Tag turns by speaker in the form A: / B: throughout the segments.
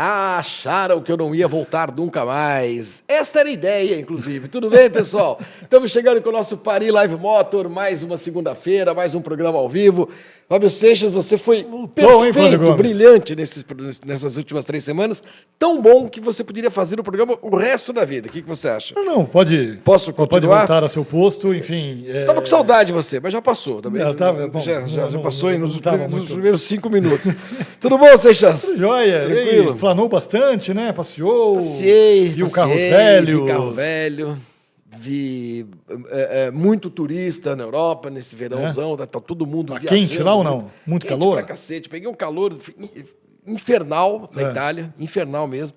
A: acharam que eu não ia voltar nunca mais. Esta era a ideia, inclusive. Tudo bem, pessoal? Estamos chegando com o nosso Paris Live Motor, mais uma segunda-feira, mais um programa ao vivo. Fábio Seixas, você foi
B: Voltou, hein,
A: perfeito,
B: Gomes?
A: brilhante nesses, nessas últimas três semanas. Tão bom que você poderia fazer o programa o resto da vida. O que, que você acha?
B: Não, não, pode.
A: Posso
B: Pode
A: continuar?
B: voltar ao seu posto, enfim. é,
A: Tava com saudade de você, mas já passou também.
B: Não, bom,
A: já, já,
B: não-
A: já passou
B: não
A: nos,
B: tava
A: prime- nos primeiros cinco minutos. Tudo bom, Seixas?
B: Tudo Joia,
A: Tranquilo.
B: e aí, flanou bastante, né? Passeou.
A: Passei,
B: viu
A: passei,
B: carros velhos.
A: Vi carro velho, vi é, é, muito turista na Europa nesse verãozão, tá, tá todo mundo
B: Tá
A: viajando.
B: quente lá ou não? Muito
A: quente
B: calor?
A: Pra cacete. Peguei um calor in- infernal na
B: É.
A: Itália, infernal mesmo.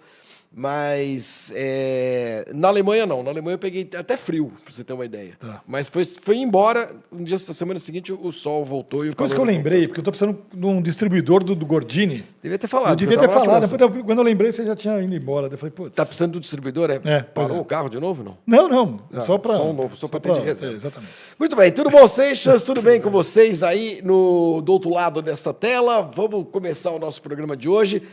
A: Mas é, na Alemanha não. Na Alemanha eu peguei até frio, pra você ter uma ideia.
B: Tá.
A: Mas foi, foi embora. Um dia, na semana seguinte, o sol voltou e o
B: Por isso que eu lembrei, porque eu tô precisando de um distribuidor do, do Gordini.
A: Devia ter falado.
B: eu devia ter falado, depois quando eu lembrei, você já tinha ido embora. Eu falei, putz.
A: Tá precisando do distribuidor, é?
B: É,
A: Parou
B: é.
A: o carro de novo, não?
B: Não, não.
A: Ah,
B: só para.
A: só um novo, só pra ter de reserva.
B: exatamente.
A: Muito bem, tudo bom, Seixas? Tudo bem com vocês aí no, do outro lado dessa tela? Vamos começar o nosso programa de hoje.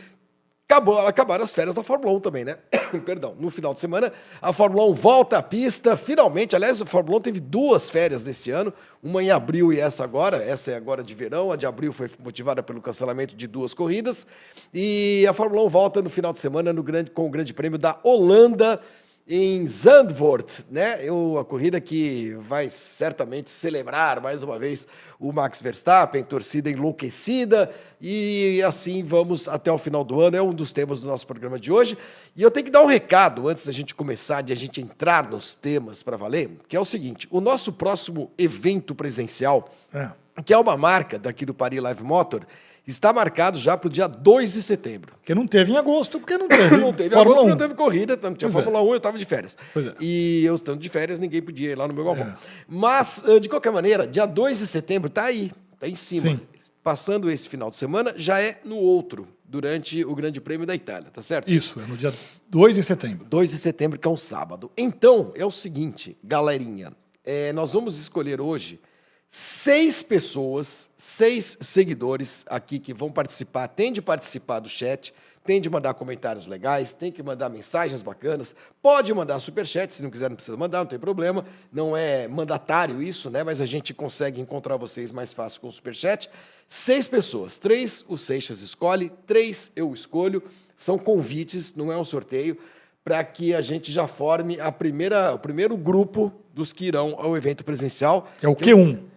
A: Acabou, acabaram as férias da Fórmula 1 também, né? Perdão, no final de semana a Fórmula 1 volta à pista, finalmente. Aliás, a Fórmula 1 teve duas férias nesse ano, uma em abril e essa agora. Essa é agora de verão, a de abril foi motivada pelo cancelamento de duas corridas. E a Fórmula 1 volta no final de semana no grande, com o Grande Prêmio da Holanda em Zandvoort, né? Eu, a corrida que vai certamente celebrar mais uma vez o Max Verstappen, torcida enlouquecida, e assim vamos até o final do ano. É um dos temas do nosso programa de hoje. E eu tenho que dar um recado antes da gente começar, de a gente entrar nos temas para valer, que é o seguinte: o nosso próximo evento presencial
B: É.
A: que é uma marca daqui do Paris Live Motor, está marcado já para o dia 2 de setembro.
B: Porque não teve em agosto, porque não teve.
A: Não teve
B: Fórmula
A: agosto,
B: 1.
A: não teve corrida, não tinha
B: Pois é.
A: Fórmula 1, eu estava de férias.
B: Pois é.
A: E eu estando de férias, ninguém podia ir lá no meu galpão.
B: É.
A: Mas, eh, de qualquer maneira, dia 2 de setembro está aí, está em cima.
B: Sim.
A: Passando esse final de semana, já é no outro, durante o Grande Prêmio da Itália, tá certo?
B: Isso, é no dia 2 de setembro.
A: 2 de setembro, que é um sábado. Então, é o seguinte, galerinha, é, nós vamos escolher hoje seis pessoas, seis seguidores aqui que vão participar, tem de participar do chat, tem de mandar comentários legais, tem que mandar mensagens bacanas, pode mandar superchat, se não quiser não precisa mandar, não tem problema, não é mandatário isso, né? Mas a gente consegue encontrar vocês mais fácil com o superchat. Seis pessoas, três o Seixas escolhe, três eu escolho, são convites, não é um sorteio, para que a gente já forme a primeira, o primeiro grupo dos que irão ao evento presencial.
B: É o Q1.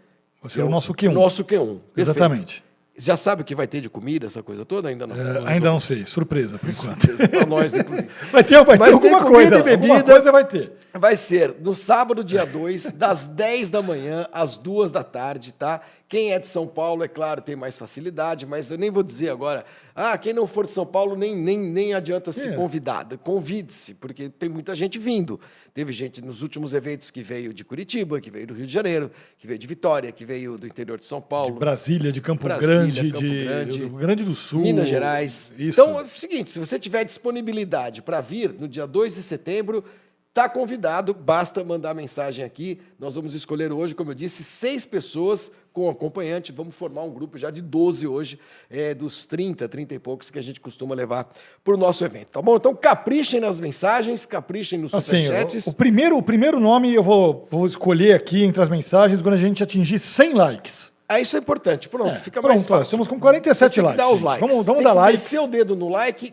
B: Você é o nosso Q1.
A: Nosso Q1. Perfeito.
B: Exatamente.
A: Já sabe o que vai ter de comida, essa coisa toda? Ainda não.
B: É, ainda não sei, surpresa por enquanto.
A: Para nós, inclusive.
B: Vai ter, vai
A: Mas
B: ter
A: tem
B: alguma
A: comida
B: coisa.
A: e bebida.
B: Alguma coisa vai ter.
A: Vai ser no sábado, dia 2, das 10 da manhã às 2 da tarde, tá? Quem é de São Paulo, é claro, tem mais facilidade, mas eu nem vou dizer agora. Ah, quem não for de São Paulo, nem, nem, nem adianta se
B: É.
A: convidar. Convide-se, porque tem muita gente vindo. Teve gente nos últimos eventos que veio de Curitiba, que veio do Rio de Janeiro, que veio de Vitória, que veio do interior de São Paulo.
B: De Brasília, de Campo
A: Brasília,
B: Grande,
A: Campo
B: de
A: Grande,
B: Rio Grande do Sul.
A: Minas Gerais.
B: Isso.
A: Então, é o seguinte, se você tiver disponibilidade para vir no dia 2 de setembro, tá convidado, basta mandar mensagem aqui. Nós vamos escolher hoje, como eu disse, seis pessoas com acompanhante. Vamos formar um grupo já de 12 hoje, é, dos 30, 30 e poucos que a gente costuma levar para o nosso evento, tá bom? Então, caprichem nas mensagens, caprichem nos
B: Assim,
A: superchats.
B: o, o primeiro, o primeiro nome eu vou, vou escolher aqui entre as mensagens quando a gente atingir 100 likes.
A: Ah, isso é importante. Pronto,
B: É,
A: fica
B: pronto,
A: mais fácil.
B: estamos com 47
A: Você tem que
B: likes,
A: dar os likes.
B: Vamos- vamos
A: Tem
B: dar
A: que
B: likes.
A: descer o dedo no like.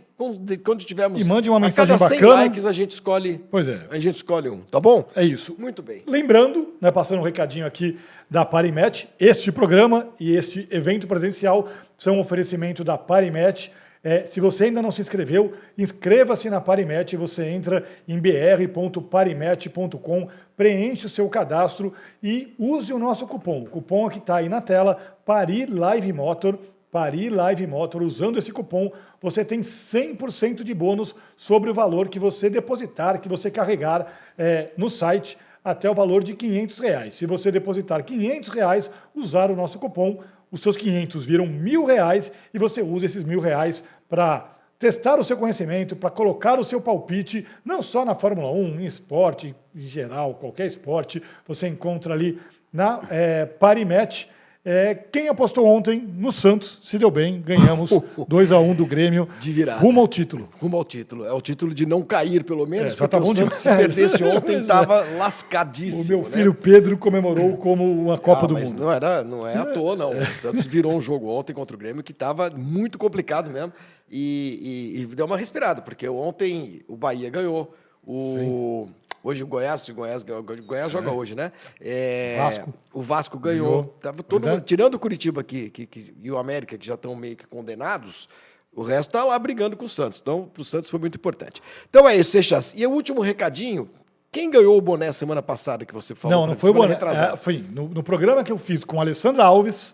A: Quando tivermos.
B: E mande uma
A: a
B: mensagem
A: cada 100
B: bacana.
A: likes a gente escolhe.
B: Pois é,
A: A gente escolhe um, tá bom?
B: é isso.
A: Muito bem.
B: Lembrando, né, passando um recadinho aqui da Parimet, este programa e este evento presencial são um oferecimento da Parimet. É, se você ainda não se inscreveu, inscreva-se na Parimet. Você entra em br.parimet.com, preenche o seu cadastro e use o nosso cupom. O cupom que está aí na tela, Pari Live Motor. Pari Live Motor, usando esse cupom, você tem 100% de bônus sobre o valor que você depositar, que você carregar é, no site até o valor de 500 reais. Se você depositar 500 reais, usar o nosso cupom, os seus 500 viram mil reais e você usa esses mil reais para testar o seu conhecimento, para colocar o seu palpite, não só na Fórmula 1, em esporte, em geral, qualquer esporte, você encontra ali na é, Parimatch. É, quem apostou ontem no Santos se deu bem, ganhamos 2 a 1 do Grêmio,
A: De virada.
B: rumo ao título.
A: Rumo ao título. É o título de não cair, pelo menos,
B: É, já tá bom
A: o Santos, se perdesse ontem,
B: Pois é.
A: estava
B: O
A: lascadíssimo.
B: meu
A: né?
B: filho Pedro comemorou como uma Copa
A: Ah,
B: do Mundo.
A: Não, era, não é à toa, não. O Santos virou um jogo ontem contra o Grêmio que estava muito complicado mesmo. E, e- e deu uma respirada, porque ontem o Bahia ganhou. O, hoje o Goiás, o Goiás, o Goiás joga hoje, né? É,
B: Vasco.
A: O Vasco ganhou.
B: Ganhou.
A: Tava todo
B: Pois é.
A: mundo- tirando o Curitiba que, que- que- e o América, que já estão meio que condenados, o resto tá lá brigando com o Santos. Então, para o Santos foi muito importante. Então é isso, Seixas. E o último recadinho. Quem ganhou o boné semana passada que você falou?
B: Não, não foi o boné. É, foi no, no programa que eu fiz com a Alessandra Alves,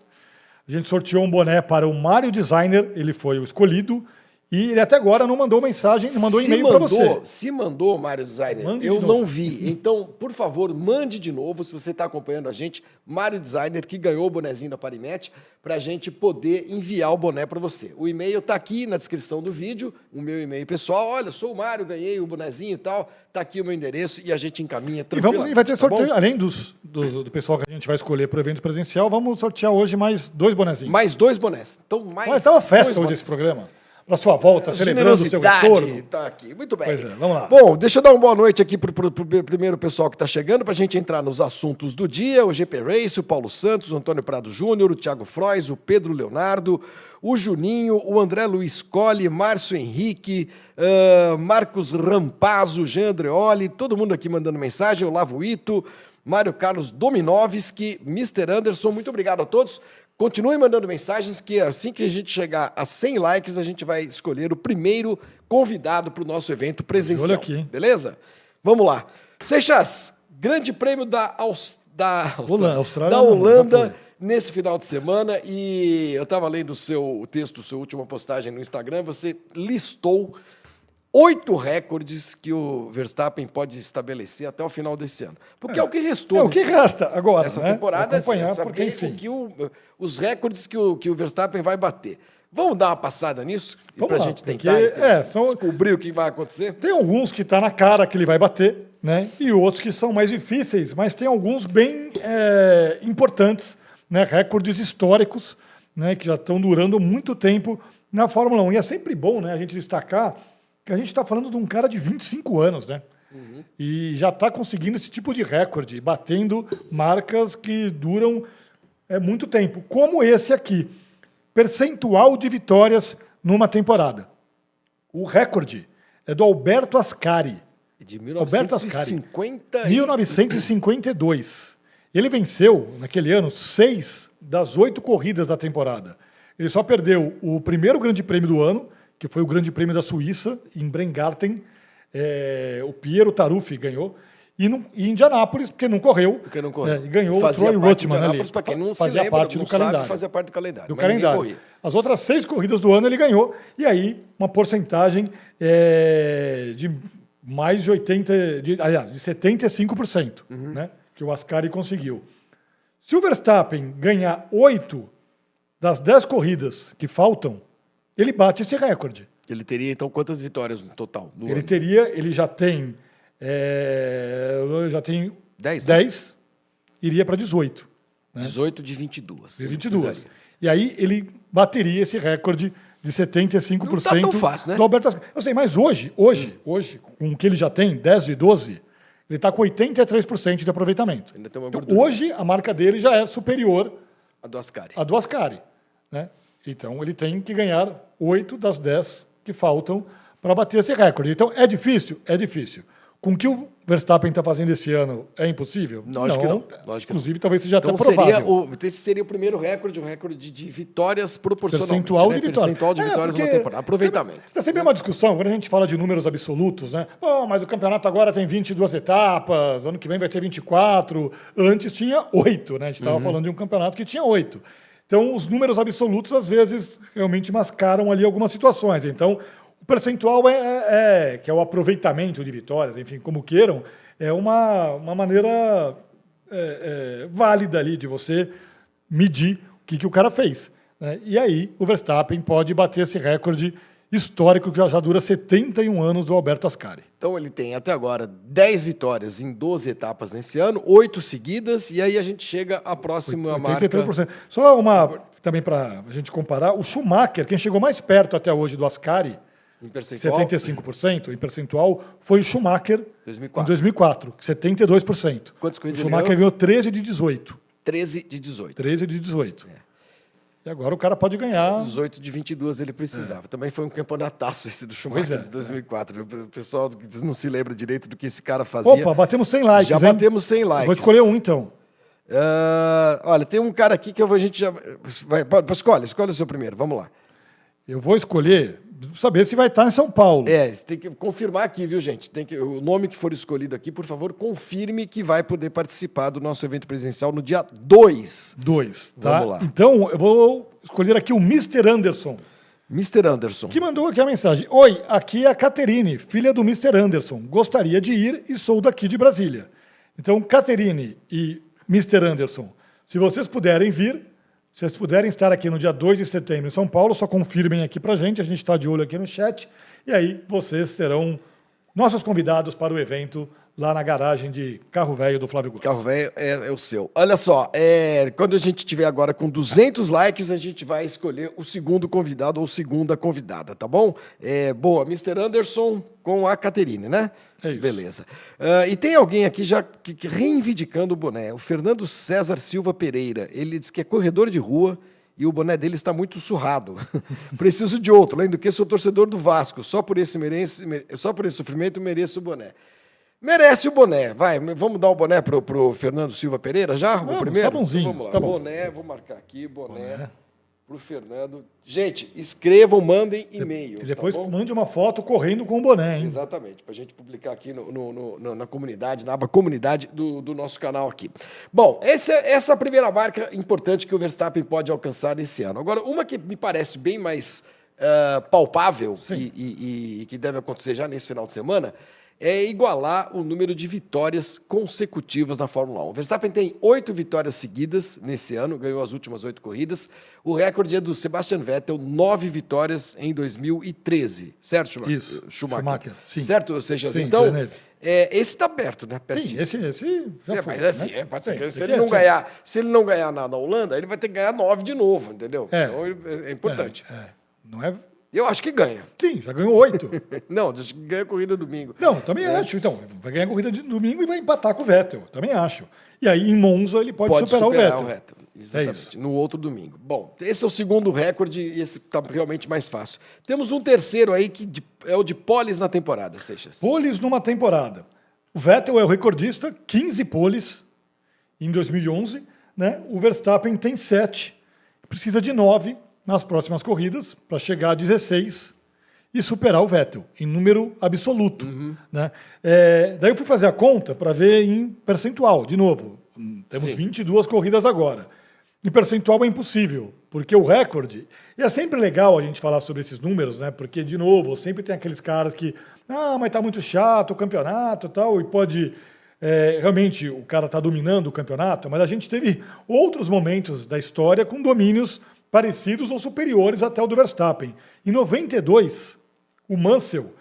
B: a gente sorteou um boné para o Mário Designer, ele foi o escolhido, e ele até agora não mandou mensagem, não mandou e-mail para você.
A: Se mandou, Mário Designer,
B: Mande
A: eu
B: de
A: não vi. Então, por favor, mande de novo, se você está acompanhando a gente, Mário Designer, que ganhou o bonezinho da Parimete, para a gente poder enviar o boné para você. O e-mail está aqui na descrição do vídeo, o meu e-mail pessoal. Olha, sou o Mário, ganhei o bonezinho e tal. Está aqui o meu endereço e a gente encaminha
B: E,
A: tranquilo.
B: vamos, e vai ter sorteio,
A: Tá
B: além dos, dos- do pessoal que a gente vai escolher para o evento presencial, vamos sortear hoje mais dois bonezinhos.
A: Mais dois bonés. Então, mais.
B: Olha, tá uma festa hoje
A: bonés.
B: esse programa. Para sua volta, celebrando o seu retorno.
A: tá aqui. Muito bem.
B: É, vamos lá.
A: Bom, deixa eu dar uma boa noite aqui para o primeiro pessoal que está chegando, para a gente entrar nos assuntos do dia. O GP Race, o Paulo Santos, o Antônio Prado Júnior, o Thiago Frois, o Pedro Leonardo, o Juninho, o André Luiz Colli, Márcio Henrique, ah, Marcos Rampazzo, Jean Andreoli, todo mundo aqui mandando mensagem, o Lavo Ito, Mário Carlos Dominovski, Mr. Anderson, muito obrigado a todos. Continue mandando mensagens que assim que a gente chegar a 100 likes, a gente vai escolher o primeiro convidado para o nosso evento presencial.
B: olho aqui?
A: Beleza? Vamos lá. Seixas, grande prêmio da, Aus- da,
B: Holanda, Austrália
A: da Holanda nesse final de semana e eu estava lendo o seu texto, sua última postagem no Instagram, você listou oito recordes que o Verstappen pode estabelecer até o final desse ano. Porque é, o que restou
B: É o que
A: nesse-
B: resta agora,
A: essa
B: né?
A: temporada é
B: porque enfim.
A: que o- os recordes que o, que o Verstappen vai bater. Vamos dar uma passada nisso para a gente
B: porque,
A: tentar entender-
B: é, são-
A: descobrir o que vai acontecer?
B: Tem alguns que está na cara que ele vai bater, né? E outros que são mais difíceis, mas tem alguns bem é, importantes, né? Recordes históricos, né? Que já estão durando muito tempo na Fórmula 1. E é sempre bom, né? A gente destacar que a gente está falando de um cara de 25 anos, né? E já está conseguindo esse tipo de recorde, batendo marcas que duram é, muito tempo, como esse aqui. Percentual de vitórias numa temporada. O recorde é do Alberto Ascari,
A: De
B: Alberto Ascari.
A: 1950 e-
B: 1952. Ele venceu, naquele ano, seis das oito corridas da temporada. Ele só perdeu o primeiro grande prêmio do ano, que foi o grande prêmio da Suíça, em Brengarten. É, o Piero Taruffi ganhou. E, no, e Indianápolis, porque não correu.
A: Porque não correu.
B: é, e ganhou
A: fazia
B: o Troy
A: de
B: ali.
A: Para quem não
B: fazia
A: lembra,
B: parte
A: não
B: do
A: sabe,
B: calendário.
A: fazia parte do calendário.
B: do calendário. As outras seis corridas do ano ele ganhou, e aí uma porcentagem é, de mais de 80%, de, aliás, de 75%,
A: Uhum.
B: né, que o Ascari conseguiu. Se o Verstappen ganhar oito das dez corridas que faltam, ele bate esse recorde.
A: Ele teria, então, quantas vitórias no total? No
B: Ele
A: ano?
B: teria, ele já tem, é, já tem
A: 10, né?
B: 10, iria para 18. né?
A: 18 de 22.
B: De
A: Ele
B: 22.
A: precisaria.
B: E aí ele bateria esse recorde de 75%
A: Não tá tão fácil, né?
B: do Alberto Ascari. Eu sei, mas hoje, hoje, hoje, com o que ele já tem, 10 de 12, ele está com 83% de aproveitamento.
A: Ainda tem uma
B: Então,
A: gordura.
B: hoje, a marca dele já é superior
A: A do Ascari.
B: à do Ascari. Né? Então, ele tem que ganhar 8 das 10 que faltam para bater esse recorde. Então, é difícil? É difícil. Com o que o Verstappen está fazendo esse ano, é impossível?
A: Lógico que não. Lógico
B: Inclusive, talvez seja
A: Então
B: até
A: seria
B: provável.
A: o, esse seria o primeiro recorde, o recorde de vitórias proporcionalmente.
B: Percentual
A: né?
B: de vitórias.
A: Percentual de
B: É,
A: vitórias
B: porque
A: numa temporada. Aproveitamento.
B: Está sempre uma discussão, quando a gente fala de números absolutos, né? Bom, mas o campeonato agora tem 22 etapas, ano que vem vai ter 24, antes tinha 8, né? A gente estava falando de um campeonato que tinha 8. Então, os números absolutos, às vezes, realmente mascaram ali algumas situações. Então, o percentual é, é- é- que é o aproveitamento de vitórias, enfim, como queiram, é uma, uma maneira é, é, válida ali de você medir o que, que o cara fez. né? E aí o Verstappen pode bater esse recorde histórico que já, já dura 71 anos do Alberto Ascari.
A: Então ele tem até agora 10 vitórias em 12 etapas nesse ano, 8 seguidas, e aí a gente chega à próxima
B: 83%.
A: marca.
B: Só uma, também para a gente comparar, o Schumacher, quem chegou mais perto até hoje do Ascari,
A: Em percentual,
B: 75% em percentual, foi o Schumacher
A: 2004.
B: em 2004, 72%.
A: Quantas
B: O
A: corridas
B: Schumacher
A: ganhou?
B: ganhou 13 de 18.
A: 13 de 18.
B: 13 de 18.
A: É.
B: E agora o cara pode ganhar.
A: 18 de 22 ele precisava. Também foi um campeonataço esse do Schumacher
B: é,
A: de 2004. O pessoal que não se lembra direito do que esse cara fazia.
B: Opa, batemos 100 likes.
A: Já
B: hein?
A: batemos 100 likes.
B: Vou escolher um então.
A: Ah, olha, tem um cara aqui que eu vou- a gente já. Vai, escolhe, escolhe o seu primeiro. Vamos lá.
B: Eu vou escolher, saber se vai estar em São Paulo.
A: É, você tem que confirmar aqui, viu, gente? Tem que, o nome que for escolhido aqui, por favor, confirme que vai poder participar do nosso evento presencial no dia 2.
B: Dois, tá?
A: Vamos lá.
B: Então, eu vou escolher aqui o Mr. Anderson,
A: Mr. Anderson.
B: que mandou aqui a mensagem. Oi, aqui é a Caterine, filha do Mr. Anderson. Gostaria de ir e sou daqui de Brasília. Então, Caterine e Mr. Anderson, se vocês puderem vir, se vocês puderem estar aqui no dia 2 de setembro em São Paulo, só confirmem aqui pra gente, a gente está de olho aqui no chat, e aí vocês serão nossos convidados para o evento lá na garagem de Carro Velho do Flávio Gomes.
A: Carro velho é, é o seu. Olha só, é, quando a gente tiver agora com 200 likes, a gente vai escolher o segundo convidado ou segunda convidada, tá bom? É, boa, Mr. Anderson com a Caterine, né?
B: É isso.
A: Beleza. Ah, e tem alguém aqui já que, que reivindicando o boné, o Fernando César Silva Pereira. Ele diz que é corredor de rua e o boné dele está muito surrado. Preciso de outro, além do que sou torcedor do Vasco. Só por esse, merece, mere- só por esse sofrimento mereço o boné. Merece o boné. Vai, vamos dar o boné pro, pro Fernando Silva Pereira já?
B: Vamos,
A: o primeiro?
B: tá bonzinho,
A: Vamos lá.
B: tá bom.
A: Boné, vou marcar aqui, boné,
B: Boné.
A: pro Fernando. Gente, escrevam, mandem e-mails.
B: E depois
A: tá
B: mande uma foto correndo com o boné, hein?
A: Exatamente, para a gente publicar aqui no, no- no- na comunidade, na aba comunidade do, do nosso canal aqui. Bom, essa, essa é a primeira marca importante que o Verstappen pode alcançar esse ano. Agora, uma que me parece bem mais ah, palpável e, e- e que deve acontecer já nesse final de semana é igualar o número de vitórias consecutivas na Fórmula 1. O Verstappen tem oito vitórias seguidas nesse ano, ganhou as últimas oito corridas. O recorde é do Sebastian Vettel, nove vitórias em 2013. Certo, Schumacher?
B: Isso,
A: Schumacher.
B: Schumacher, sim.
A: Certo? Ou seja,
B: Sim,
A: então, é, esse está perto, né?
B: Sim,
A: Pertíssimo.
B: esse, esse já
A: É,
B: foi.
A: mas assim,
B: né?
A: é, pode ser
B: Sim,
A: que se ele,
B: é
A: não ganhar, se ele não ganhar na, na Holanda, ele vai ter que ganhar nove de novo, entendeu?
B: É.
A: Então é, é importante.
B: É, é. Não é...
A: Eu acho que ganha.
B: Sim, já ganhou oito.
A: Não, acho que ganha a corrida domingo.
B: Não, também
A: É.
B: acho. Então, vai ganhar a corrida de domingo e vai empatar com o Vettel. Também acho. E aí, em Monza, ele pode,
A: Pode
B: superar,
A: superar,
B: o
A: o
B: Vettel.
A: Vettel. Exatamente.
B: É.
A: No outro domingo. Bom, esse é o segundo recorde e esse está realmente mais fácil. Temos um terceiro aí que é o de poles na temporada, Seixas.
B: Poles numa temporada. O Vettel é o recordista, 15 poles em 2011. Né? O Verstappen tem 7. Precisa de 9 nas próximas corridas para chegar a 16 e superar o Vettel em número absoluto.
A: Uhum.
B: Né? É, daí eu fui fazer a conta para ver em percentual. De novo, temos
A: Sim.
B: 22 corridas agora. Em percentual é impossível, porque o recorde. E é sempre legal a gente falar sobre esses números, né? Porque, de novo, sempre tem aqueles caras que. Ah, mas tá muito chato o campeonato e tal, e pode. é, realmente o cara tá dominando o campeonato, mas a gente teve outros momentos da história com domínios parecidos ou superiores até o do Verstappen. Em 92, o Mansell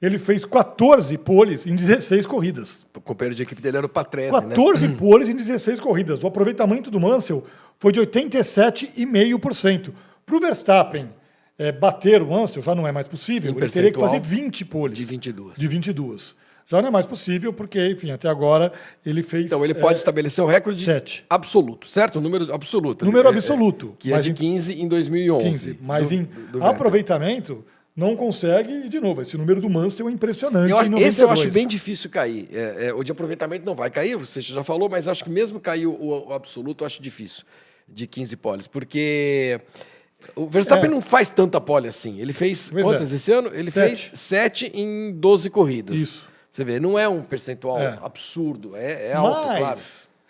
B: ele fez 14 poles em 16 corridas.
A: O companheiro de equipe dele era o Patrese, né?
B: 14 poles em 16 corridas. O aproveitamento do Mansell foi de 87,5%. Para o Verstappen eh, bater o Mansell já não é mais possível. Ele teria que fazer 20 poles.
A: De 22.
B: De 22. Já não é mais possível, porque, enfim, até agora ele fez.
A: Então ele pode
B: eh,
A: estabelecer o recorde
B: 7.
A: absoluto, certo? O número absoluto.
B: Número
A: É,
B: absoluto.
A: Que é de
B: em
A: 15 em 2011.
B: 15. Mas
A: do-
B: em
A: do
B: aproveitamento, não consegue. E, de novo, esse número do Mansell é impressionante.
A: Eu,
B: em
A: acho-
B: 92.
A: esse eu acho bem difícil cair. É, é, o de aproveitamento não vai cair, você já falou, mas acho que mesmo cair o, o absoluto, eu acho difícil de 15 poles, porque o Verstappen
B: É.
A: não faz tanta pole assim. Ele fez
B: Pois
A: quantas
B: é.
A: esse ano? Ele
B: Sete.
A: fez 7 em 12 corridas.
B: Isso.
A: Você vê, não é um percentual
B: É.
A: absurdo, é, é alto,
B: Mas,
A: claro.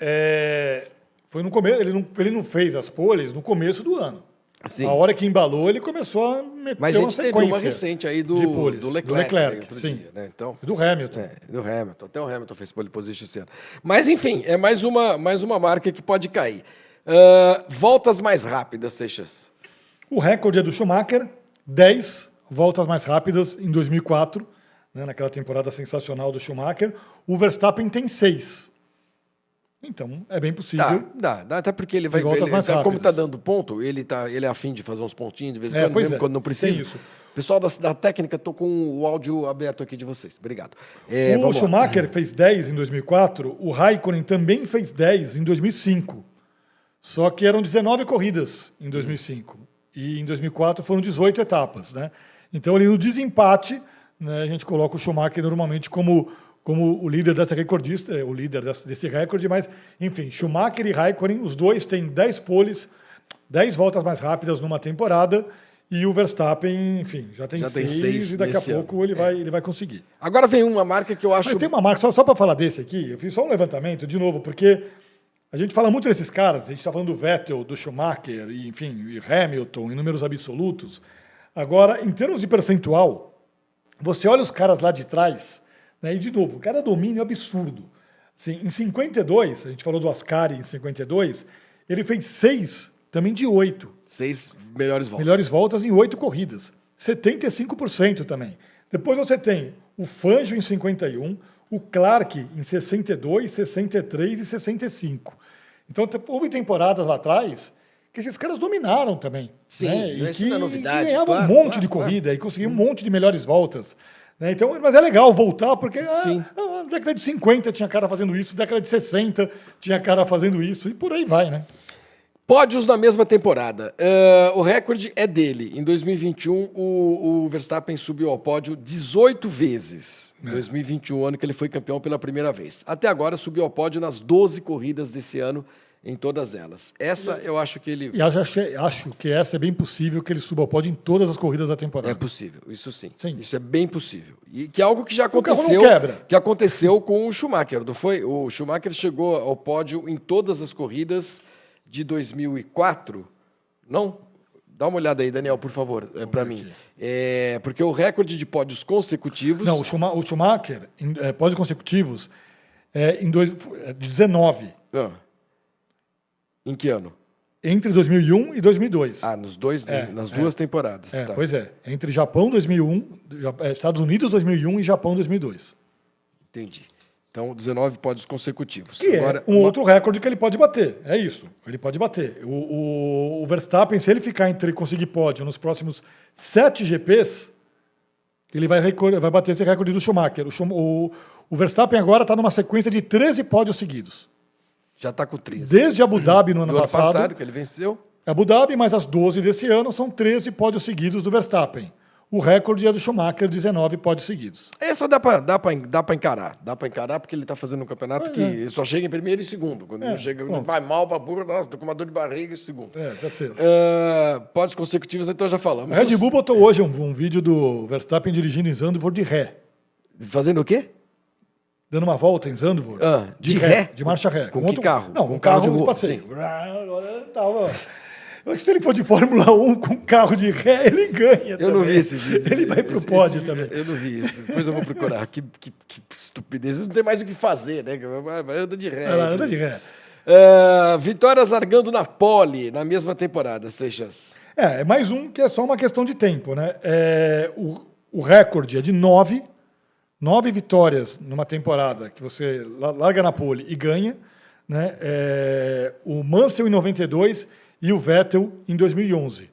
B: é, foi no começo, ele não, ele não fez as poles no começo do ano.
A: Sim.
B: A hora que embalou, ele começou a meter
A: Mas a gente teve uma recente aí do, do Leclerc,
B: do Leclerc, sim.
A: dia, né? Então,
B: do Hamilton.
A: É, do Hamilton. Até o Hamilton fez pole position esse ano. Mas, enfim, é mais uma, mais uma marca que pode cair. Ah, voltas mais rápidas, Seixas.
B: O recorde é do Schumacher, 10 voltas mais rápidas em 2004, né, naquela temporada sensacional do Schumacher. O Verstappen tem seis. Então, é bem possível.
A: Dá, dá, dá até porque ele vai. Ele-
B: mais
A: como tá
B: rápidas.
A: dando ponto, ele, tá, ele é afim de fazer uns pontinhos de vez em
B: É,
A: quando, mesmo
B: é,
A: quando não precisa.
B: isso.
A: Pessoal da, da técnica, tô com o áudio aberto aqui de vocês. Obrigado. É,
B: o
A: vamos lá.
B: Schumacher fez 10 em 2004, o Raikkonen também fez 10 em 2005. Só que eram 19 corridas em 2005. E em 2004 foram 18 etapas. Né? Então, ali no desempate, né, a gente coloca o Schumacher normalmente como, como o líder dessa recordista, é, o líder desse recorde, mas, enfim, Schumacher e Raikkonen, os dois têm 10 poles, 10 voltas mais rápidas numa temporada. E o Verstappen, enfim, já tem,
A: Já tem
B: seis,
A: seis
B: e daqui a
A: ano.
B: pouco ele, vai, ele vai conseguir.
A: Agora vem uma marca que eu acho.
B: Mas tem uma marca, só, só para falar desse aqui, eu fiz só um levantamento, de novo, porque a gente fala muito desses caras, a gente está falando do Vettel, do Schumacher, e, enfim, e Hamilton, em números absolutos. Agora, em termos de percentual, você olha os caras lá de trás, né, e de novo, cada domínio é absurdo. Assim, em 52, a gente falou do Ascari em 52, ele fez seis também de oito
A: Seis melhores voltas.
B: melhores voltas em oito corridas. 75% também. Depois você tem o Fangio em 51, o Clark em 62, 63 e 65. Então houve temporadas lá atrás que esses caras dominaram também.
A: Sim,
B: né?
A: isso
B: e que
A: é novidade,
B: ganhavam
A: claro,
B: um monte
A: claro,
B: de
A: claro.
B: corrida e conseguiam um monte de melhores voltas. né? Então, mas é legal voltar, porque ah,
A: Sim.
B: ah, na década de 50 tinha cara fazendo isso, década de 60 tinha cara fazendo isso, e por aí vai, né?
A: Pódios na mesma temporada. Eh, o recorde é dele. Em 2021, o, o Verstappen subiu ao pódio 18 vezes. Em
B: É.
A: 2021, ano que ele foi campeão pela primeira vez. Até agora, subiu ao pódio nas 12 corridas desse ano, em todas elas. Essa eu acho que ele.
B: E acho, acho que- essa é bem possível que ele suba ao pódio em todas as corridas da temporada.
A: É possível, isso sim.
B: Sim.
A: Isso é bem possível. E que é algo que já aconteceu.
B: quebra.
A: Que aconteceu com o Schumacher, não foi? O Schumacher chegou ao pódio em todas as corridas de 2004. Não? Dá uma olhada aí, Daniel, por favor, é, para mim. É, porque o recorde de pódios consecutivos.
B: Não, o Schuma- o Schumacher, em é, pódios consecutivos, é, em dois, é, de 19,
A: Ah. Em que ano?
B: entre 2001 e 2002.
A: Ah, nos dois,
B: É,
A: nas
B: é.
A: duas temporadas.
B: É,
A: tá.
B: Pois é, entre Japão 2001, Ja- é, Estados Unidos 2001 e Japão 2002.
A: Entendi. Então, 19 pódios consecutivos.
B: Que
A: Agora,
B: é um
A: uma-
B: outro recorde que ele pode bater. É isso. Ele pode bater. O, o- o Verstappen, se ele ficar entre conseguir pódio nos próximos sete GPs, ele vai, vai bater esse recorde do Schumacher. O, Schum- o- o Verstappen agora está numa sequência de 13 pódios seguidos.
A: Já está com 13.
B: Desde Abu Dhabi no ano,
A: ano
B: passado,
A: passado, que ele venceu.
B: Abu Dhabi, mais as 12 desse ano, são 13 pódios seguidos do Verstappen. O recorde é do Schumacher, 19 pódios seguidos.
A: Essa dá pra, dá pra, dá pra encarar. Dá pra encarar porque ele tá fazendo um campeonato
B: Pois
A: que
B: é.
A: só chega em primeiro e segundo. Quando
B: É,
A: não chega,
B: pronto.
A: vai mal pra burra, nossa, tô com uma dor de barriga e segundo.
B: É, deve ser.
A: Ah, pódios consecutivos, então já falamos.
B: A Red Bull botou hoje um, um vídeo do Verstappen dirigindo em Zandvoort de ré.
A: Fazendo o quê?
B: Dando uma volta em Zandvoort.
A: Ah, de ré?
B: De marcha ré.
A: Com que carro?
B: Não,
A: Com
B: com
A: carro
B: carro
A: de
B: de
A: rua,
B: passeio. Tava- Eu acho que se ele for de Fórmula 1 com carro de ré, ele ganha.
A: Eu não
B: também.
A: vi esse vídeo.
B: Ele vai pro
A: Esse-
B: pódio
A: esse-
B: também.
A: Eu não vi isso. Depois eu vou procurar. que, que, que estupidez. Não tem mais o que fazer, né? Anda de ré.
B: Ela anda de ré.
A: Ah, vitórias largando na pole na mesma temporada, Seixas.
B: É, é mais um que é só uma questão de tempo, né? É, o, o recorde é de nove, nove vitórias numa temporada que você la- larga na pole e ganha, né? É, o Mansell em 92 e o Vettel em 2011.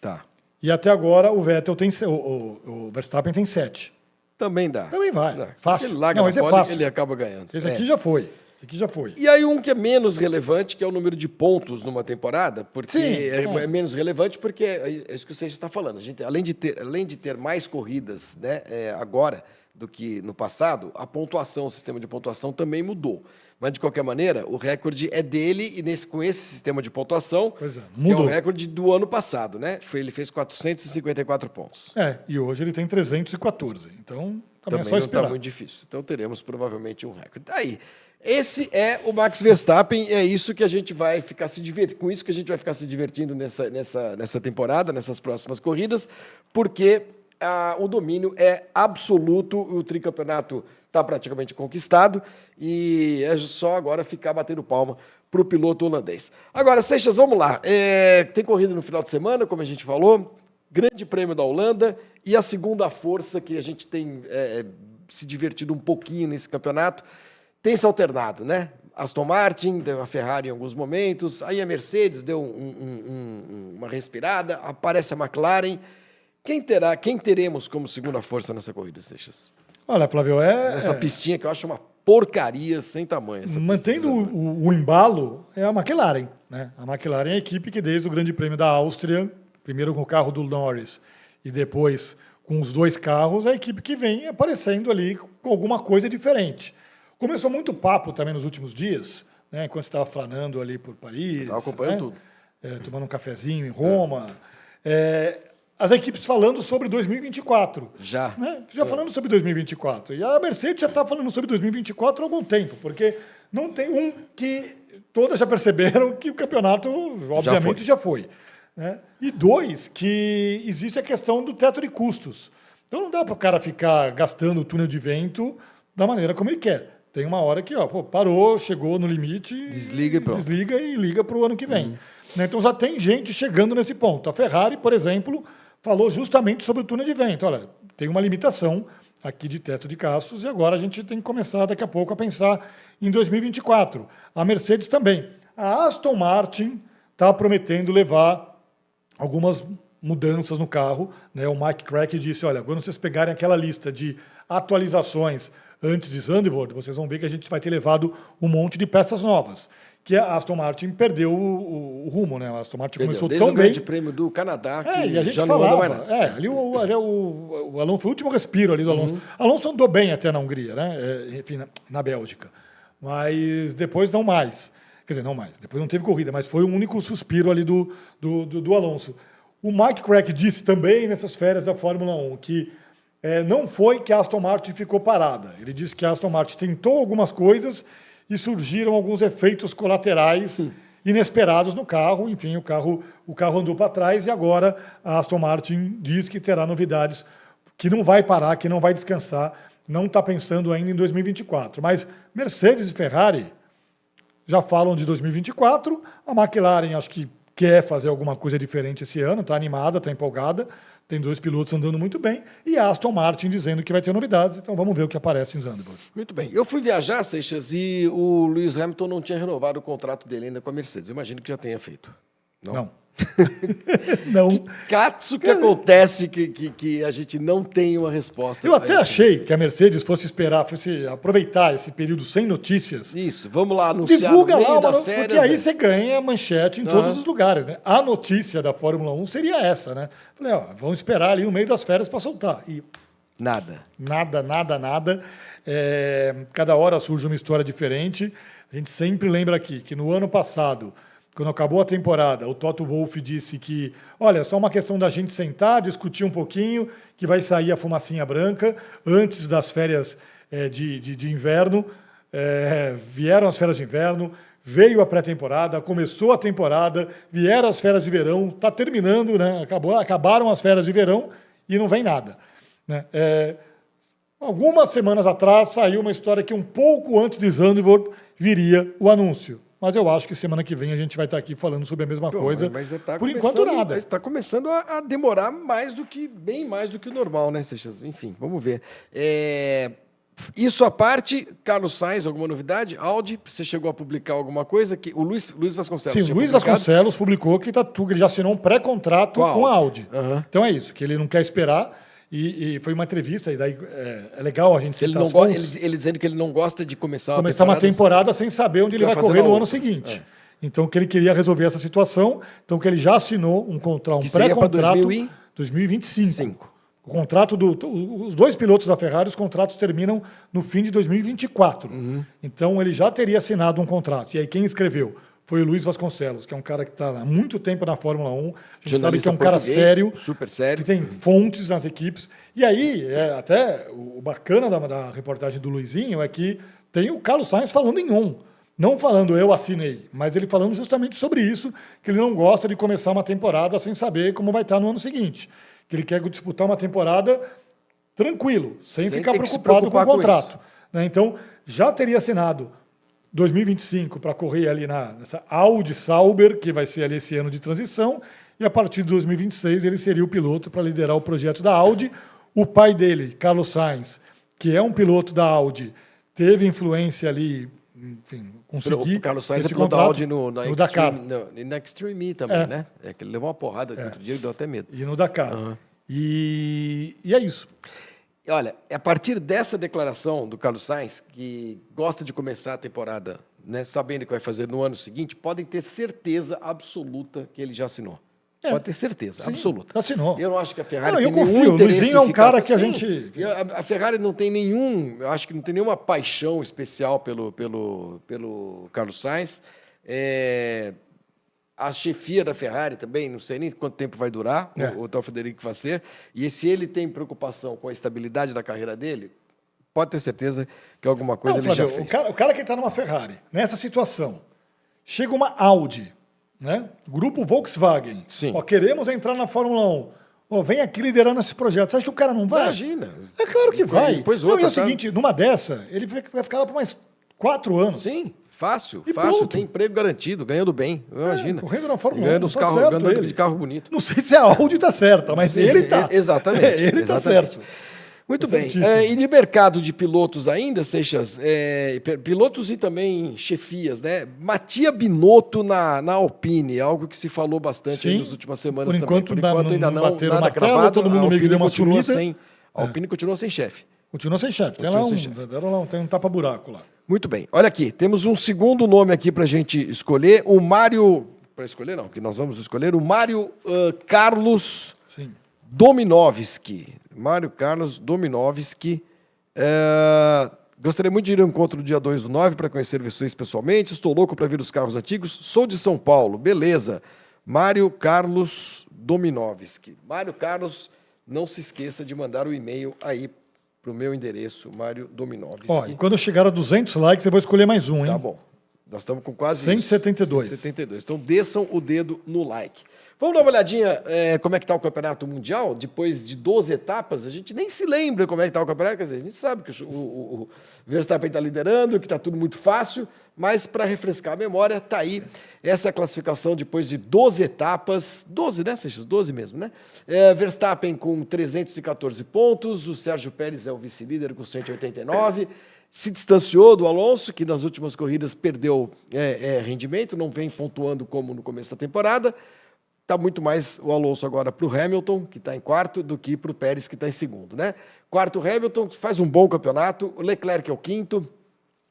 A: Tá.
B: E até agora o Vettel tem o, o- o Verstappen tem sete.
A: Também dá.
B: Também vai.
A: Dá.
B: Fácil.
A: Ele larga
B: Não,
A: na
B: esse é
A: pole,
B: fácil.
A: ele acaba ganhando.
B: Esse
A: É.
B: aqui já foi. Esse aqui já foi.
A: E aí um que é menos relevante, que é o número de pontos numa temporada, porque
B: Sim,
A: é,
B: é.
A: é menos relevante porque é é isso que você está falando. A gente, além de ter, além de ter mais corridas, né, é, agora do que no passado, a pontuação, o sistema de pontuação também mudou. Mas de qualquer maneira, o recorde é dele e nesse com esse sistema de pontuação,
B: Pois é,
A: que é
B: mudou.
A: o recorde do ano passado, né? Foi, ele fez 454 pontos.
B: É, e hoje ele tem 314. Então, também,
A: Também
B: é só
A: não
B: esperar.
A: está muito difícil. Então teremos provavelmente um recorde. Aí, esse é o Max Verstappen, é isso que a gente vai ficar se divertindo, com isso que a gente vai ficar se divertindo nessa, nessa, nessa temporada, nessas próximas corridas, porque ah, o domínio é absoluto, o tricampeonato está praticamente conquistado e é só agora ficar batendo palma para o piloto holandês. Agora, Seixas, vamos lá. É, tem corrida no final de semana, como a gente falou. Grande Prêmio da Holanda e a segunda força que a gente tem é, se divertido um pouquinho nesse campeonato tem se alternado, né? Aston Martin, deu a Ferrari em alguns momentos, aí a Mercedes deu um, um, um, uma respirada, aparece a McLaren. Quem terá, quem teremos como segunda força nessa corrida, Seixas?
B: Olha, Flávio, é.
A: Essa pistinha que eu acho uma porcaria sem tamanho.
B: Mantendo o, o, o, embalo, é a McLaren. Né? A McLaren é a equipe que, desde o Grande Prêmio da Áustria, primeiro com o carro do Norris e depois com os dois carros, é a equipe que vem aparecendo ali com alguma coisa diferente. Começou muito papo também nos últimos dias, né, quando estava flanando ali por Paris. Estava
A: acompanhando né, tudo.
B: É, tomando um cafezinho em Roma. É. É, as equipes falando sobre 2024.
A: Já.
B: Né? Já é. falando sobre 2024. E a Mercedes já está falando sobre 2024 há algum tempo, porque não tem um que todas já perceberam que o campeonato, obviamente, já foi. Já foi né? E dois, que existe a questão do teto de custos. Então não dá para o cara ficar gastando o túnel de vento da maneira como ele quer. Tem uma hora que ó, pô, parou, chegou no limite,
A: desliga e,
B: desliga e liga para o ano que vem. Uhum. Né? Então já tem gente chegando nesse ponto. A Ferrari, por exemplo, falou justamente sobre o túnel de vento. Olha, tem uma limitação aqui de teto de gastos e agora a gente tem que começar daqui a pouco a pensar em 2024. A Mercedes também. A Aston Martin está prometendo levar algumas mudanças no carro. Né? O Mike Crack disse: olha, quando vocês pegarem aquela lista de atualizações antes de Zandvoort, vocês vão ver que a gente vai ter levado um monte de peças novas. Que a Aston Martin perdeu o, o, o rumo, né? A Aston Martin perdeu. começou
A: Desde
B: tão
A: o
B: bem.
A: Grande Prêmio do Canadá,
B: que é, e a gente já falava, não mais nada. É, ali o, ali o, o, Alonso foi o último respiro ali do Alonso. Uhum. Alonso andou bem até na Hungria, né? É, enfim, na, na Bélgica. Mas depois não mais. Quer dizer, não mais. Depois não teve corrida, mas foi o único suspiro ali do, do, do, do Alonso. O Mike Crack disse também nessas férias da Fórmula 1 que é, não foi que a Aston Martin ficou parada. Ele disse que a Aston Martin tentou algumas coisas e surgiram alguns efeitos colaterais Sim. inesperados no carro. Enfim, o carro, o carro andou para trás e agora a Aston Martin diz que terá novidades, que não vai parar, que não vai descansar, não está pensando ainda em 2024. Mas Mercedes e Ferrari já falam de 2024. A McLaren acho que quer fazer alguma coisa diferente esse ano, está animada, está empolgada. Tem dois pilotos andando muito bem e a Aston Martin dizendo que vai ter novidades. Então vamos ver o que aparece em Zandvoort.
A: Muito bem. Eu fui viajar, Seixas, e o Lewis Hamilton não tinha renovado o contrato dele ainda com a Mercedes. Eu imagino que já tenha feito.
B: Não. não.
A: não. Que catso que acontece que, que, que, a gente não tem uma resposta.
B: Eu até achei que a Mercedes fosse esperar, fosse aproveitar esse período sem notícias.
A: Isso, vamos lá anunciar
B: Divulga no meio lá, das férias. Porque aí né? você ganha manchete em uhum. todos os lugares, né? A notícia da Fórmula 1 seria essa, né? Falei, ó, vamos esperar ali no meio das férias para soltar. E
A: nada.
B: Nada, nada, nada. É, cada hora surge uma história diferente. A gente sempre lembra aqui que no ano passado quando acabou a temporada, o Toto Wolff disse que, olha, é só uma questão da gente sentar, discutir um pouquinho, que vai sair a fumacinha branca antes das férias é, de, de, de, inverno. É, vieram as férias de inverno, veio a pré-temporada, começou a temporada, vieram as férias de verão, está terminando, né? Acabou, acabaram as férias de verão e não vem nada. Né? É, algumas semanas atrás saiu uma história que um pouco antes de Zandvoort viria o anúncio mas eu acho que semana que vem a gente vai estar aqui falando sobre a mesma Pô, coisa.
A: Mas tá Por enquanto, nada. Está começando a, a, demorar mais do que, bem mais do que o normal, né, Seixas? Enfim, vamos ver. É... Isso à parte, Carlos Sainz, alguma novidade? Audi, você chegou a publicar alguma coisa? que O Luiz, Luiz Vasconcelos.
B: Sim, Luiz publicado? Vasconcelos publicou que tá, ele já assinou um pré-contrato com a Audi. Com a Audi. Uhum. Então é isso, que ele não quer esperar e, e, foi uma entrevista, e daí é, é legal a gente
A: ele, não go- ele, ele, dizendo que ele não gosta de começar,
B: começar uma temporada, sem saber onde ele vai correr no ano seguinte. É. Então, que ele queria resolver essa situação, então que ele já assinou um, contra, um pré-contrato 2025. Cinco. O contrato do. Os dois pilotos da Ferrari, os contratos terminam no fim de 2024. Uhum. Então ele já teria assinado um contrato. E aí quem escreveu? Foi o Luiz Vasconcelos, que é um cara que está há muito tempo na Fórmula 1. A gente sabe que é um cara sério,
A: super sério,
B: que tem fontes nas equipes. E aí, é, até o bacana da, da, reportagem do Luizinho é que tem o Carlos Sainz falando em on. Não falando eu assinei, mas ele falando justamente sobre isso, que ele não gosta de começar uma temporada sem saber como vai estar no ano seguinte. Que ele quer disputar uma temporada tranquilo, sem, sem ficar preocupado com o contrato. Com né? Então, já teria assinado 2025 para correr ali na, nessa Audi Sauber, que vai ser ali esse ano de transição, e a partir de 2026 ele seria o piloto para liderar o projeto da Audi. O pai dele, Carlos Sainz, que é um piloto da Audi, teve influência ali, enfim, conseguir.
A: O Carlos Sainz é piloto da Audi no,
B: no
A: Extreme,
B: Dakar.
A: no- e na Extreme também,
B: É.
A: né? É que ele levou uma porrada aqui
B: É.
A: outro dia e deu até medo.
B: e no Dakar.
A: Aham.
B: E, e é isso.
A: Olha, é a partir dessa declaração do Carlos Sainz, que gosta de começar a temporada né, sabendo que vai fazer no ano seguinte, podem ter certeza absoluta que ele já assinou.
B: É.
A: Pode ter certeza,
B: Sim,
A: absoluta.
B: Assinou.
A: Eu não acho que a Ferrari
B: Não, eu confio. O Luizinho é um cara que a gente-
A: A, a Ferrari não tem nenhum, eu acho que não tem nenhuma paixão especial pelo, pelo, pelo Carlos Sainz. É, a chefia da Ferrari também, não sei nem quanto tempo vai durar,
B: É.
A: o, o tal Federico vai ser. E se ele tem preocupação com a estabilidade da carreira dele, pode ter certeza que alguma coisa
B: Não,
A: ele já
B: Flávio,
A: fez.
B: O cara, o cara que está numa Ferrari, nessa situação, chega uma Audi, né? Grupo Volkswagen.
A: Sim.
B: Ó, queremos entrar na Fórmula 1. Ó, vem aqui liderando esse projeto. Você acha que o cara não vai?
A: Imagina.
B: É claro que vai.
A: Depois
B: não,
A: outra,
B: e é o
A: tá?
B: seguinte, numa dessa, ele vai ficar lá por mais quatro anos.
A: Sim, fácil,
B: E
A: fácil.
B: pronto.
A: Tem emprego garantido, ganhando bem. Imagina.
B: correndo na Fórmula 1,
A: Ganhando os
B: tá
A: carros,
B: certo
A: ganhando
B: ele.
A: de carro bonito.
B: Não sei se a Audi está certa, mas
A: Sim,
B: ele está.
A: é- exatamente,
B: ele está certo.
A: Muito
B: É
A: bem. É, e de mercado de pilotos ainda, Seixas, é, pilotos e também chefias, né? Matia Binotto na, na Alpine, algo que se falou bastante nas últimas semanas
B: Por
A: também.
B: enquanto, ainda não-
A: ainda
B: não
A: não, nada
B: o martelo,
A: cravado,
B: todo mundo meio que deu uma sumida.
A: sem, a Alpine continua sem chefe.
B: Continua sem chefe. Tem lá um,
A: chefe.
B: deram lá um, tem um tapa-buraco lá.
A: Muito bem. Olha aqui, temos um segundo nome aqui para a gente escolher, o Mário... Para escolher não, que nós vamos escolher o Mário ah, Carlos...
B: Sim.
A: Dominovski. Mário Carlos Dominovski. Gostaria muito de ir ao encontro do dia 2 do 9 para conhecer vocês pessoalmente. Estou louco para ver os carros antigos. Sou de São Paulo. Beleza. Mário Carlos Dominovski. Mário Carlos, não se esqueça de mandar o e-mail aí para o meu endereço, Mário Dominovski.
B: Ó, e quando chegar a 200 likes, eu vou escolher mais um, hein?
A: Tá bom. Nós estamos com quase
B: 172.
A: Isso, 172. Então desçam o dedo no like. Vamos dar uma olhadinha é, como é que está o Campeonato Mundial? Depois de 12 etapas, a gente nem se lembra como é que está o campeonato. Quer dizer, a gente sabe que o, o, o Verstappen está liderando, que está tudo muito fácil, mas para refrescar a memória, está aí essa classificação depois de 12 etapas. 12, né, Seixas? 12 mesmo, né? É, Verstappen com 314 pontos, o Sérgio Pérez é o vice-líder com 189 se distanciou do Alonso, que nas últimas corridas perdeu é, rendimento, não vem pontuando como no começo da temporada. Está muito mais o Alonso agora para o Hamilton, que está em quarto, do que para o Pérez, que está em segundo. Né? Quarto, Hamilton, que faz um bom campeonato. O Leclerc é o quinto,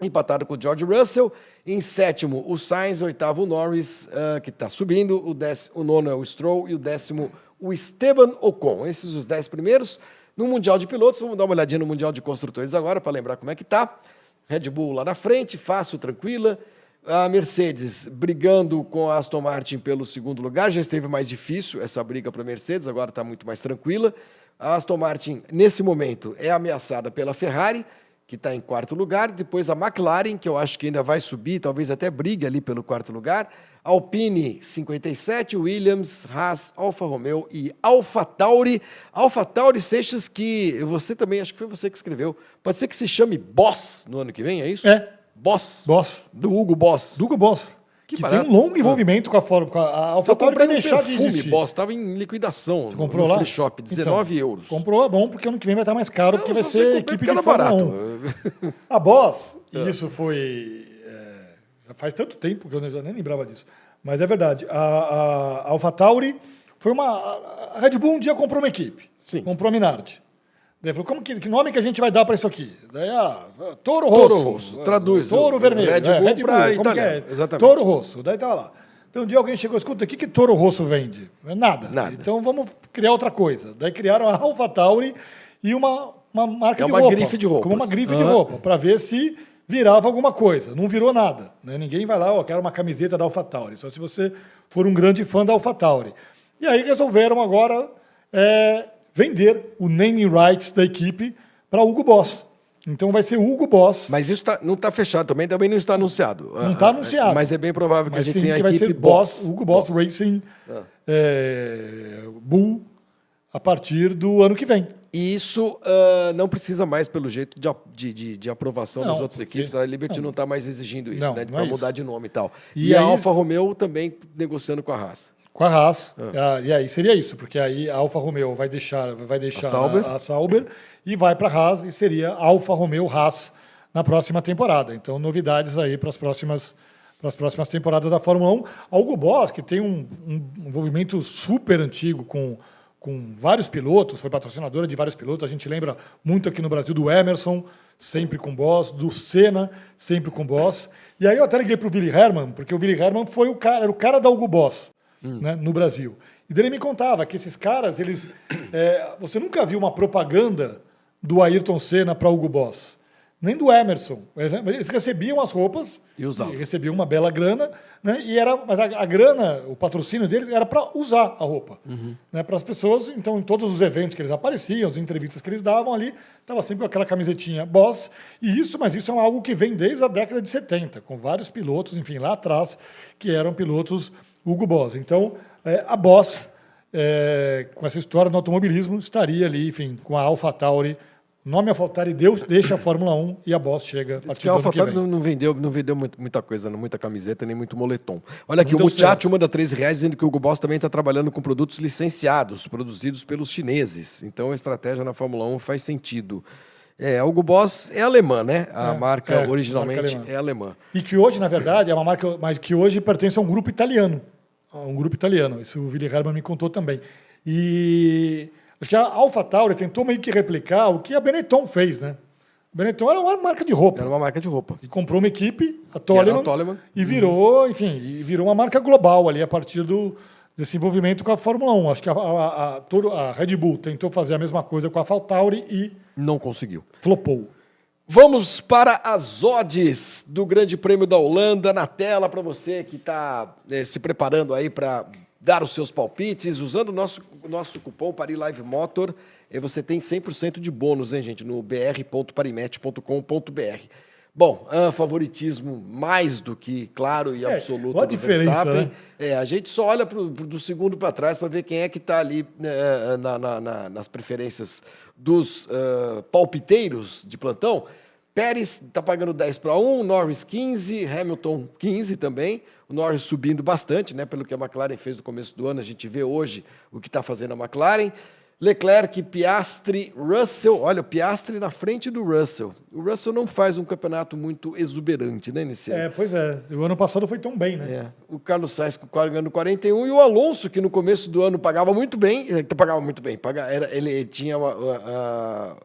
A: empatado com o George Russell. Em sétimo, o Sainz. Oitavo, o Norris, uh, que está subindo. O, décimo, o nono é o Stroll. E o décimo, o Esteban Ocon. Esses os dez primeiros. No Mundial de Pilotos, vamos dar uma olhadinha no Mundial de Construtores agora, para lembrar como é que tá. Red Bull lá na frente, fácil, tranquila. A Mercedes brigando com a Aston Martin pelo segundo lugar. Já esteve mais difícil essa briga para a Mercedes, agora está muito mais tranquila. A Aston Martin, nesse momento, é ameaçada pela Ferrari, que está em quarto lugar. Depois a McLaren, que eu acho que ainda vai subir, talvez até brigue ali pelo quarto lugar. Alpine 57, Williams, Haas, Alfa Romeo e Alfa Tauri. Alfa Tauri Seixas, que você também, acho que foi você que escreveu. Pode ser que se chame Boss no ano que vem, é isso?
B: É.
A: Boss.
B: Boss.
A: Do Hugo Boss.
B: Dugo Boss.
A: Que
B: Que, tem um longo envolvimento com a Fórmula. com A AlphaTauri vai deixar de
A: perfume
B: existir.
A: Boss, estava em liquidação
B: Você comprou
A: no
B: lá?
A: free shop, 19
B: Então,
A: euros.
B: Comprou, é bom, porque ano que vem vai estar mais caro, porque vai
A: Não,
B: ser equipe de
A: barato.
B: 1. A Boss,
A: É.
B: e isso foi. é, faz tanto tempo que eu já nem lembrava disso. Mas é verdade. A, a, a AlphaTauri foi uma. A Red Bull um dia comprou uma equipe.
A: Sim.
B: Comprou a Minardi. Daí falou: como que, que nome que a gente vai dar para isso aqui? Daí, ah, Toro Rosso.
A: Toro Rosso, traduz.
B: Toro Vermelho.
A: Red
B: é,
A: Bull
B: como que
A: italiano,
B: é?
A: exatamente.
B: Toro Rosso. Daí tava lá. Então um dia alguém chegou, escuta, o que, que Toro Rosso vende? Nada.
A: Nada.
B: Então vamos criar outra coisa. Daí criaram a AlphaTauri e uma, uma marca
A: É
B: de
A: uma
B: roupa.
A: grife de roupas.
B: Como uma grife de roupa, para ver se virava alguma coisa. Não virou nada. né? Ninguém vai lá, ó, quero uma camiseta da AlphaTauri. Só se você for um grande fã da AlphaTauri. E aí resolveram agora é, vender o naming rights da equipe para Hugo Boss. Então vai ser Hugo Boss.
A: Mas isso tá- não está fechado também, também não está anunciado.
B: Não tá
A: Ah,
B: anunciado.
A: Mas é bem provável que
B: mas
A: a gente tenha a
B: vai
A: equipe
B: ser Boss, Hugo Boss,
A: Boss.
B: Racing
A: Ah.
B: é, Bull a partir do ano que vem.
A: E isso ah, não precisa mais, pelo jeito, de, de, de- aprovação das
B: Não,
A: outras
B: porque-
A: equipes. A Liberty não está mais exigindo isso,
B: Não,
A: né? Para
B: é
A: mudar
B: isso.
A: de nome e tal.
B: E
A: E, a Alfa Romeo também negociando com a Haas.
B: Com a Haas. Ah, E aí seria isso, porque aí a Alfa Romeo vai deixar, vai deixar
A: A Sauber.
B: a, a Sauber e vai para a Haas e seria Alfa Romeo Haas na próxima temporada. Então, novidades aí para as próximas para as próximas temporadas da Fórmula 1. A Hugo Boss, que tem um, um envolvimento super antigo com, com vários pilotos, foi patrocinadora de vários pilotos. A gente lembra muito aqui no Brasil do Emerson, sempre com Boss, do Senna, sempre com Boss. E aí eu até liguei para o Billy Herman, porque o Billy Herman foi o cara, era o cara da Hugo Boss né, no Brasil. E daí ele me contava que esses caras, eles. é, você nunca viu uma propaganda do Ayrton Senna para Hugo Boss, nem do Emerson. Eles recebiam as roupas
A: E usavam.
B: recebiam uma bela grana, né? E era, mas a, a grana, o patrocínio deles era para usar a roupa, né? Para as pessoas. Então, em todos os eventos que eles apareciam, as entrevistas que eles davam ali, estava sempre com aquela camisetinha Boss. E isso, mas isso é algo que vem desde a década de 70, com vários pilotos, enfim, lá atrás, que eram pilotos Hugo Boss. Então, é, a Boss, é, com essa história do automobilismo, estaria ali, enfim, com a AlphaTauri. Nome AlphaTauri Deus deixa a Fórmula 1 e a Boss chega a partir
A: que a AlphaTauri não, não vendeu, não vendeu muita coisa, muita camiseta, nem muito moletom. Olha aqui,
B: Não
A: o. Muchacho manda 13 reais dizendo que o Hugo Boss também está trabalhando com produtos licenciados, produzidos pelos chineses. Então a estratégia na Fórmula 1 faz sentido. É, a Hugo Boss é alemã, né? A
B: É,
A: marca
B: é,
A: originalmente
B: marca alemã.
A: é alemã.
B: E que hoje, na verdade, é uma marca, mas que hoje pertence a um grupo italiano. A um grupo italiano. Isso o Willi Hermann me contou também. E acho que a AlphaTauri tentou meio que replicar o que a Benetton fez, né? A Benetton era uma marca de roupa.
A: Era uma marca de roupa.
B: E comprou uma equipe, a
A: era a
B: Toleman,
A: Toleman.
B: e virou, enfim, e virou uma marca global ali a partir do, desse envolvimento com a Fórmula 1. Acho que a, a, a, a Red Bull tentou fazer a mesma coisa com a AlphaTauri e
A: Não conseguiu.
B: flopou.
A: Vamos para as odds do Grande Prêmio da Holanda na tela para você que está se preparando aí para dar os seus palpites. Usando o nosso, nosso cupom Parilive Motor, eh, você tem 100% de bônus, hein, gente, no br.parimet.com.br. Bom, favoritismo mais do que claro e
B: É,
A: absoluto
B: a
A: do Verstappen.
B: né?
A: É, a gente só olha pro, pro- do segundo para trás para ver quem é que está ali eh, na- na- na- nas preferências dos ah, palpiteiros de plantão. Pérez está pagando 10 para 1, Norris 15, Hamilton 15 também. O Norris subindo bastante, né? Pelo que a McLaren fez no começo do ano, a gente vê hoje o que está fazendo a McLaren. Leclerc, Piastri, Russell. Olha, o Piastri na frente do Russell. O Russell não faz um campeonato muito exuberante, né, nesse ano.
B: É, pois é. O ano passado foi tão bem, né?
A: É, o Carlos Sainz ganhando 41 e o Alonso, que no começo do ano pagava muito bem, eh, pagava muito bem, paga- era, ele tinha uma, uma-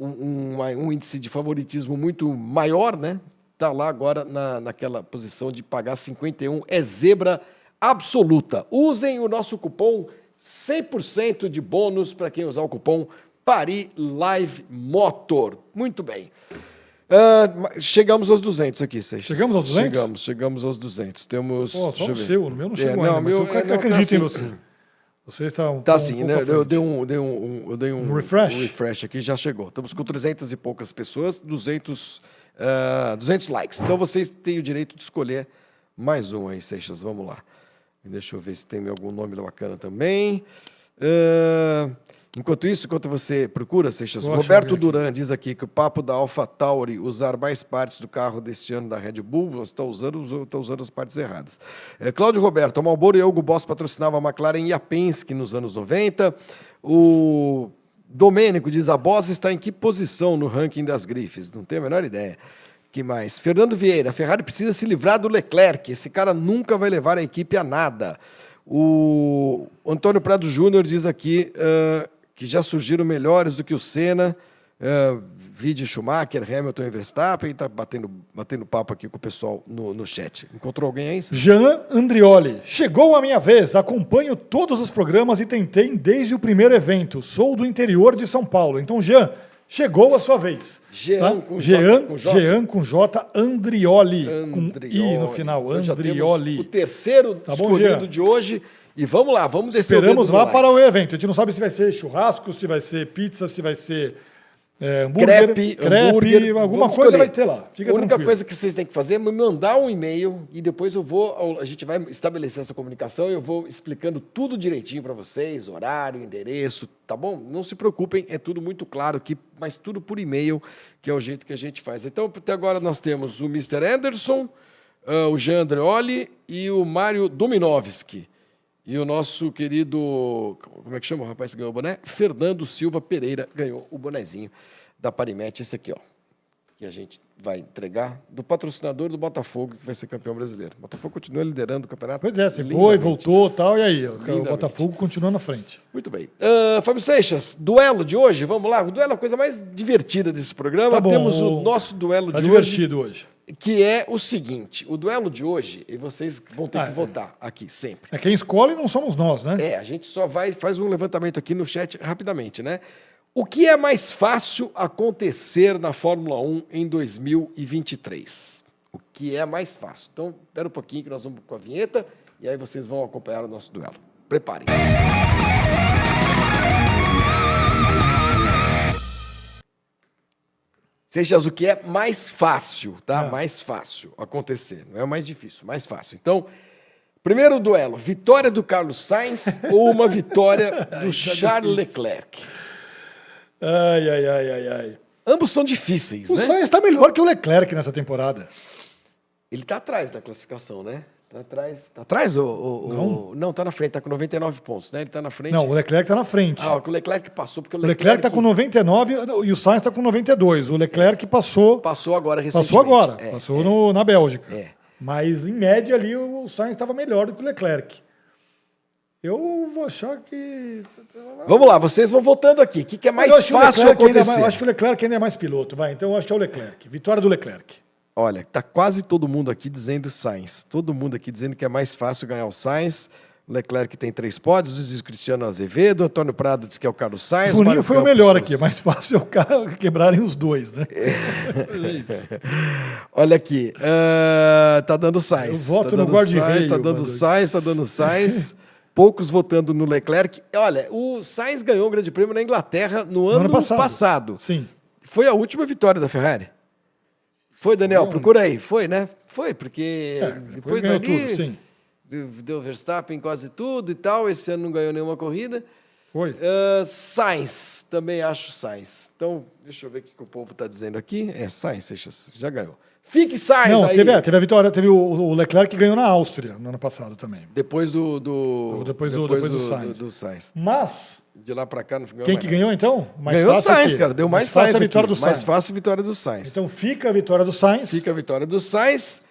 A: um, uma- um índice de favoritismo muito maior, né? Tá lá agora na, naquela posição de pagar 51, é zebra absoluta. Usem o nosso cupom 100% de bônus para quem usar o cupom Pari Live Motor. Muito bem. Ma- chegamos aos 200 aqui, Seixas.
B: Chegamos aos 200?
A: Chegamos, chegamos aos 200. Temos.
B: Pô, só o seu, o meu não
A: É,
B: chegou
A: não,
B: ainda,
A: o
B: mas
A: meu-
B: eu
A: é, não, tá
B: acredito em
A: assim.
B: você. Você está um,
A: Tá
B: um
A: assim,
B: pouco
A: né? Eu dei um, dei um, um- eu dei um,
B: Um refresh?
A: um refresh aqui, já chegou. Estamos com 300 e poucas pessoas, 200, ah, 200 likes. Então vocês têm o direito de escolher mais um aí, Seixas. Vamos lá. Deixa eu ver se tem algum nome bacana também. Ah, enquanto isso, enquanto você procura, Seixas,
B: Vou
A: Roberto. Duran diz aqui que o papo da AlphaTauri usar mais partes do carro deste ano da Red Bull, você está usando, tá usando as partes erradas. É, Cláudio Roberto, a Marlboro e Hugo Boss patrocinavam a McLaren e a Penske nos anos 90. O Domênico diz, a Boss está em que posição no ranking das grifes? Não tenho a menor ideia. Que mais? Fernando Vieira, a Ferrari precisa se livrar do Leclerc. Esse cara nunca vai levar a equipe a nada. O Antônio Prado Júnior diz aqui ah, que já surgiram melhores do que o Senna. Uh, Vide Schumacher, Hamilton e Verstappen. Está batendo, batendo papo aqui com o pessoal no, no chat. Encontrou alguém aí?
B: Jean Andrioli. Chegou a minha vez. Acompanho todos os programas e tentei desde o primeiro evento. Sou do interior de São Paulo. Então, Jean, chegou a sua vez.
A: Jean
B: Tá?
A: com J,
B: Jean,
A: com J?
B: Jean com J, Andrioli. Com I
A: Andrioli.
B: no final.
A: Então
B: Andrioli.
A: O terceiro
B: Tá bom,
A: escolhido
B: Jean?
A: de hoje. E vamos lá, vamos descer
B: Esperamos
A: o dedo
B: lá para o evento. A gente não sabe se vai ser churrasco, se vai ser pizza, se vai ser é,
A: crepe,
B: crepe,
A: hambúrguer,
B: alguma coisa
A: escolher.
B: vai ter lá. Fica
A: a única
B: tranquilo.
A: coisa que vocês têm que fazer é me mandar um e-mail e depois eu vou, a gente vai estabelecer essa comunicação e eu vou explicando tudo direitinho para vocês, horário, endereço, tá bom? Não se preocupem, é tudo muito claro aqui, mas tudo por e-mail, que é o jeito que a gente faz. Então, até agora nós temos o Mr. Anderson, ah, o Jean Andreoli e o Mário Dominovski. E o nosso querido, como é que chama o rapaz que ganhou o boné? Fernando Silva Pereira ganhou o bonezinho da Parimete, esse aqui, ó. Que a gente vai entregar do patrocinador do Botafogo, que vai ser campeão brasileiro. O Botafogo continua liderando o campeonato.
B: Pois é, você foi, voltou tal, e aí? O. Botafogo continua na frente.
A: Muito bem. Ah, Fábio Seixas, duelo de hoje, vamos lá. O duelo é a coisa mais divertida desse programa.
B: Tá bom,
A: Temos o nosso duelo
B: Tá
A: de hoje.
B: divertido hoje.
A: Que é o seguinte: o duelo de hoje, e vocês vão ter
B: Ah,
A: que
B: é.
A: votar aqui sempre.
B: É quem escolhe não somos nós, né?
A: É, a gente só vai faz um levantamento aqui no chat rapidamente, né? O que é mais fácil acontecer na Fórmula 1 em 2023? O que é mais fácil? Então, espera um pouquinho que nós vamos com a vinheta e aí vocês vão acompanhar o nosso duelo. Preparem-se. Seixas, o que é mais fácil, tá?
B: Ah.
A: Mais fácil acontecer. Não é o mais difícil, mais fácil. Então, primeiro duelo: vitória do Carlos Sainz ou uma vitória do
B: tá
A: Charles. Leclerc?
B: Ai, ai, ai, ai, ai.
A: Ambos são difíceis,
B: O
A: né?
B: Sainz está melhor que o Leclerc nessa temporada.
A: Ele tá atrás da classificação, né? Tá atrás. Tá atrás ou. ou-
B: Não.
A: ou- Não, tá na frente, tá com 99 pontos, né? Ele tá na frente.
B: Não, o Leclerc está na frente.
A: Ah, o Leclerc passou, porque o
B: o Leclerc está com 99 e o Sainz está com 92. O Leclerc passou,
A: Passou agora recentemente.
B: passou agora,
A: É,
B: passou
A: é,
B: no- na Bélgica.
A: É.
B: Mas em média ali o Sainz estava melhor do que o Leclerc. Eu vou achar que.
A: Vamos lá, vocês vão votando aqui. O que, que é mais fácil
B: Leclerc é
A: acontecer?
B: mais- eu acho que o Leclerc ainda é mais piloto, vai. Então eu acho que é o Leclerc. Vitória do Leclerc.
A: Olha, tá quase todo mundo aqui dizendo Sainz. Todo mundo aqui dizendo que é mais fácil ganhar o Sainz. O Leclerc tem três pódios, diz o Cristiano Azevedo, Antônio Prado diz que é o Carlos Sainz.
B: Juninho
A: Mário
B: foi o
A: Campos
B: melhor
A: Souza.
B: aqui, mais fácil é o quebrarem os dois, né?
A: Olha aqui, ah, tá dando Sainz.
B: Eu voto
A: tá
B: no guarda-reio,
A: tá dando. Sainz, tá dando Sainz. Poucos votando no Leclerc. Olha, o Sainz ganhou um grande prêmio na Inglaterra no ano,
B: ano passado.
A: passado.
B: Sim.
A: Foi a última vitória da Ferrari? Foi, Daniel? Procura aí. Foi, né? Foi, porque
B: É,
A: depois
B: depois ganhou
A: dali,
B: tudo, sim.
A: deu, Verstappen quase tudo e tal. Esse ano não ganhou nenhuma corrida.
B: Foi.
A: Ah, Sainz, também acho Sainz. Então, deixa eu ver o que, o povo está dizendo aqui. É, Sainz, Seixas, já ganhou. Fique Sainz
B: Não,
A: aí.
B: teve, é, teve a vitória, teve o, o Leclerc que ganhou na Áustria no ano passado também.
A: Depois do, do
B: Depois do- depois do Sainz.
A: do Sainz.
B: Mas,
A: De lá para cá não ganhou
B: quem
A: mais
B: que
A: nada.
B: ganhou então? Mais
A: ganhou o
B: fácil
A: Sainz,
B: aqui.
A: cara. Deu mais,
B: fácil
A: Sainz
B: a vitória
A: aqui.
B: do
A: Mais
B: Sainz.
A: fácil a vitória do Sainz.
B: Então fica a vitória do Sainz.
A: Fica a vitória do Sainz,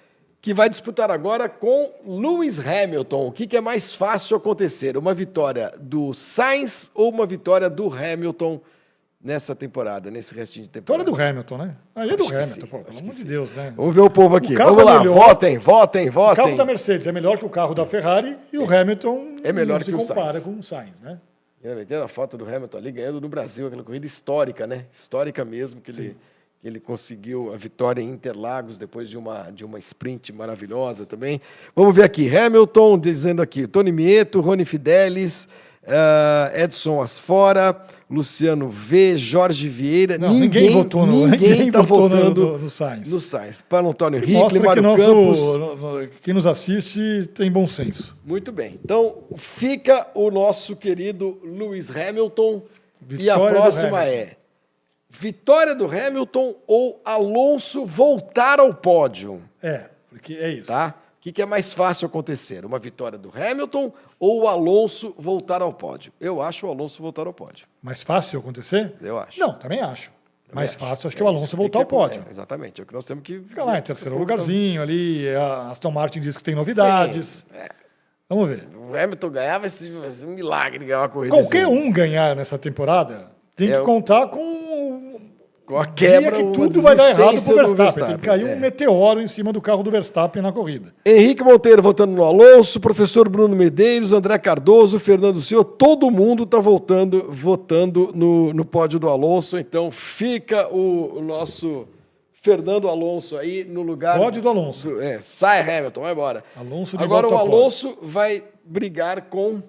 A: que vai disputar agora com Lewis Hamilton. O que, que é mais fácil acontecer? Uma vitória do Sainz ou uma vitória do Hamilton nessa temporada, nesse restinho de temporada?
B: Vitória do Hamilton, né? Aí é do
A: Acho
B: Hamilton,
A: sim,
B: pô, pelo amor de. Deus, né?
A: Vamos ver o povo aqui.
B: O
A: Vamos
B: é
A: lá,
B: melhor.
A: votem, votem,
B: O carro
A: votem.
B: da Mercedes é melhor que o carro da Ferrari e o Hamilton
A: É melhor
B: não
A: que
B: se
A: o
B: compara
A: Sainz.
B: com o Sainz, né?
A: Tem a foto do Hamilton ali ganhando no Brasil, aquela corrida histórica, né? Histórica mesmo, que ele, que ele conseguiu a vitória em Interlagos depois de uma, de uma sprint maravilhosa também. Vamos ver aqui, Hamilton dizendo aqui, Tony Mieto, Rony Fidelis, ah, Edson Asfora, Luciano V, Jorge Vieira.
B: Não, ninguém, votou no,
A: ninguém tá
B: votou no-
A: votando
B: no, no Sainz.
A: no Sainz. Para Antônio Ricle,
B: Mostra que
A: Mário
B: nosso,
A: Campos.
B: quem nos assiste tem bom senso.
A: Muito bem. Então, fica o nosso querido Lewis Hamilton. e a
B: Vitória
A: próxima é: vitória do Hamilton ou Alonso voltar ao pódio?
B: É, porque é isso.
A: Tá? O que, que é mais fácil acontecer? Uma vitória do Hamilton ou o Alonso voltar ao pódio? Eu acho o Alonso voltar ao pódio.
B: Mais fácil acontecer?
A: Eu acho.
B: Não, também acho.
A: Também
B: Mais
A: acho.
B: fácil, acho
A: É
B: que o
A: isso
B: Alonso voltar ao pódio.
A: é, exatamente. É o que nós temos que.
B: Fica lá em terceiro
A: O
B: lugarzinho ali. A Aston Martin diz que tem novidades.
A: Sim, é.
B: Vamos ver.
A: O Hamilton ganhar vai ser, vai ser um milagre ganhar uma corrida.
B: Qualquer
A: assim.
B: um ganhar nessa temporada tem
A: É,
B: que contar com
A: quebra,
B: que tudo vai dar errado pro
A: desistência do
B: Verstappen. Cair
A: é.
B: um meteoro em cima do carro do Verstappen na corrida.
A: Henrique Monteiro votando no Alonso, professor Bruno Medeiros, André Cardoso, Fernando Silva, todo mundo está votando, votando no, no pódio do Alonso. Então fica o, o nosso Fernando Alonso aí no lugar.
B: Pódio do Alonso.
A: do- é, sai Hamilton, vai embora.
B: Alonso de
A: Agora o. Alonso vai brigar com.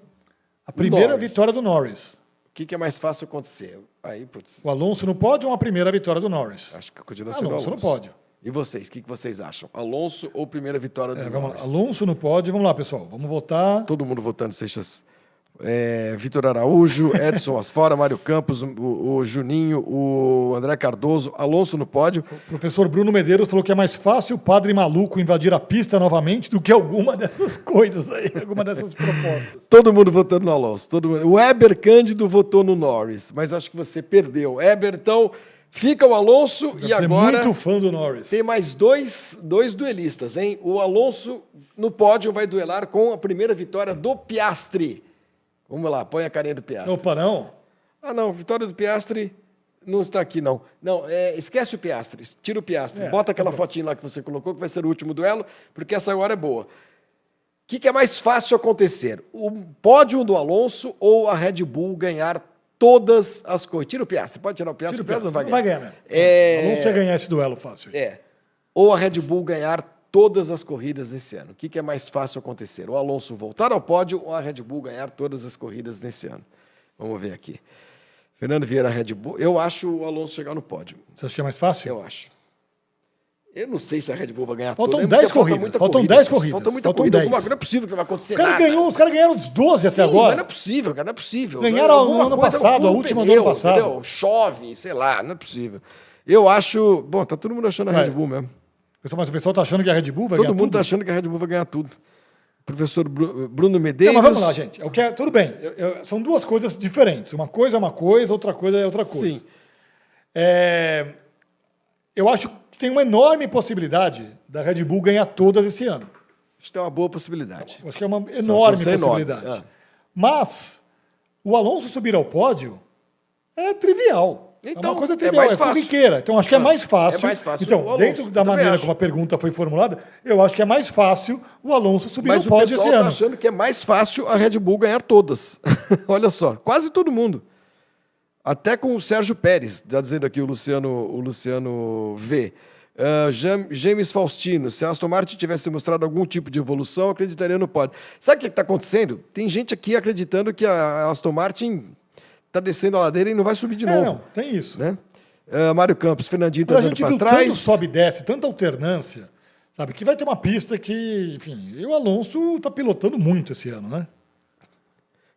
B: A primeira
A: Norris.
B: vitória do Norris.
A: O que, que é mais fácil acontecer? Aí, putz,
B: O Alonso no pódio ou a primeira vitória do Norris?
A: acho que continua sendo
B: Alonso
A: Alonso.
B: no pódio.
A: E vocês, o que, que vocês acham? Alonso ou primeira vitória do
B: É, vamos lá.
A: Norris?
B: Alonso no pódio. Vamos lá, pessoal. Vamos votar.
A: Todo mundo votando Seixas é, Vitor Araújo, Edson Asfora, Mário Campos, o, o Juninho, o André Cardoso, Alonso no pódio.
B: O professor Bruno Medeiros falou que é mais fácil o padre maluco invadir a pista novamente do que alguma dessas coisas aí, alguma dessas propostas.
A: Todo mundo votando no Alonso. Todo mundo. O Eber Cândido votou no Norris, mas acho que você perdeu. Eber, então, fica o Alonso
B: Deve
A: e agora
B: muito fã do Norris.
A: tem mais dois, dois duelistas, hein? O Alonso no pódio vai duelar com a primeira vitória do Piastri. Vamos lá, põe a carinha do Piastri.
B: Opa, não?
A: Ah, não, vitória do Piastri não está aqui, não. Não, é, esquece o Piastri, tira o Piastri.
B: É,
A: Bota aquela
B: tá
A: fotinha lá que você colocou, que vai ser o último duelo, porque essa agora é boa. O que, que é mais fácil acontecer? O pódio do Alonso ou a Red Bull ganhar todas as corridas? Tira o Piastri, pode tirar o Piastri,
B: Tira o
A: o Piastri não vai
B: Não
A: ganhar.
B: vai ganhar, né?
A: É...
B: Alonso ia ganhar esse duelo fácil.
A: É. Ou a Red Bull ganhar todas as corridas nesse ano. O que, que é mais fácil acontecer? O Alonso voltar ao pódio ou a Red Bull ganhar todas as corridas nesse ano? Vamos ver aqui. Fernando Vieira, Red Bull. Eu acho o Alonso chegar no pódio.
B: Você acha que é mais fácil?
A: Eu acho. Eu não sei se a Red Bull vai ganhar
B: Faltam
A: todas.
B: 10
A: porque falta
B: corridas, faltam
A: corrida,
B: 10
A: Celso.
B: corridas,
A: Falta muita
B: faltam
A: corrida.
B: 10.
A: Alguma. Não é possível que não vai acontecer
B: Os caras
A: nada.
B: ganhou, os caras ganharam os 12 até
A: Sim,
B: agora.
A: mas não é possível, cara, não é possível.
B: Ganharam
A: Alguma
B: no ano
A: coisa,
B: passado, a última do
A: pneu,
B: ano passado.
A: entendeu? Chove, sei lá, não é possível. Eu acho. Bom, tá todo mundo achando a. Red Bull mesmo.
B: Pessoal, Mas o pessoal tá achando que a Red Bull vai
A: Todo
B: ganhar
A: mundo
B: tudo?
A: tá achando que a Red Bull vai ganhar tudo. Professor Bru- Bruno
B: Não,
A: Medeiros.
B: mas vamos lá, gente. É o que é- tudo bem. Eu- eu- são duas coisas diferentes. Uma coisa é uma coisa, outra coisa é outra coisa.
A: Sim.
B: É, eu acho que tem uma enorme possibilidade da Red Bull ganhar todas esse ano.
A: Acho que tem uma boa possibilidade.
B: Acho que é uma enorme
A: torcer enorme,
B: possibilidade.
A: é.
B: Mas o Alonso subir ao pódio é trivial. É
A: Então,
B: uma coisa
A: é
B: trivial,
A: mais
B: é,
A: fácil.
B: corriqueira. Então acho que é
A: Ah,
B: mais fácil.
A: é mais fácil o
B: Então, dentro da maneira
A: acho.
B: como a pergunta foi formulada, eu acho que é mais fácil o Alonso subir
A: Mas
B: ao
A: o
B: pódio
A: pessoal
B: esse
A: tá
B: ano.
A: achando que é mais fácil a Red Bull ganhar todas. Olha só, quase todo mundo. Até com o Sérgio Pérez, está dizendo aqui o Luciano, o Luciano V. Jam- James Faustino, se a Aston Martin tivesse mostrado algum tipo de evolução, acreditaria no pódio. Sabe o que está acontecendo? Tem gente aqui acreditando que a Aston Martin está descendo a ladeira e não vai subir de
B: É,
A: novo.
B: não, tem isso.
A: Né? Ah, Mário Campos, Fernandinho está dando para trás.
B: tanto sobe e desce, tanta alternância, sabe? Que vai ter uma pista que, enfim, e o Alonso está pilotando muito esse ano, né?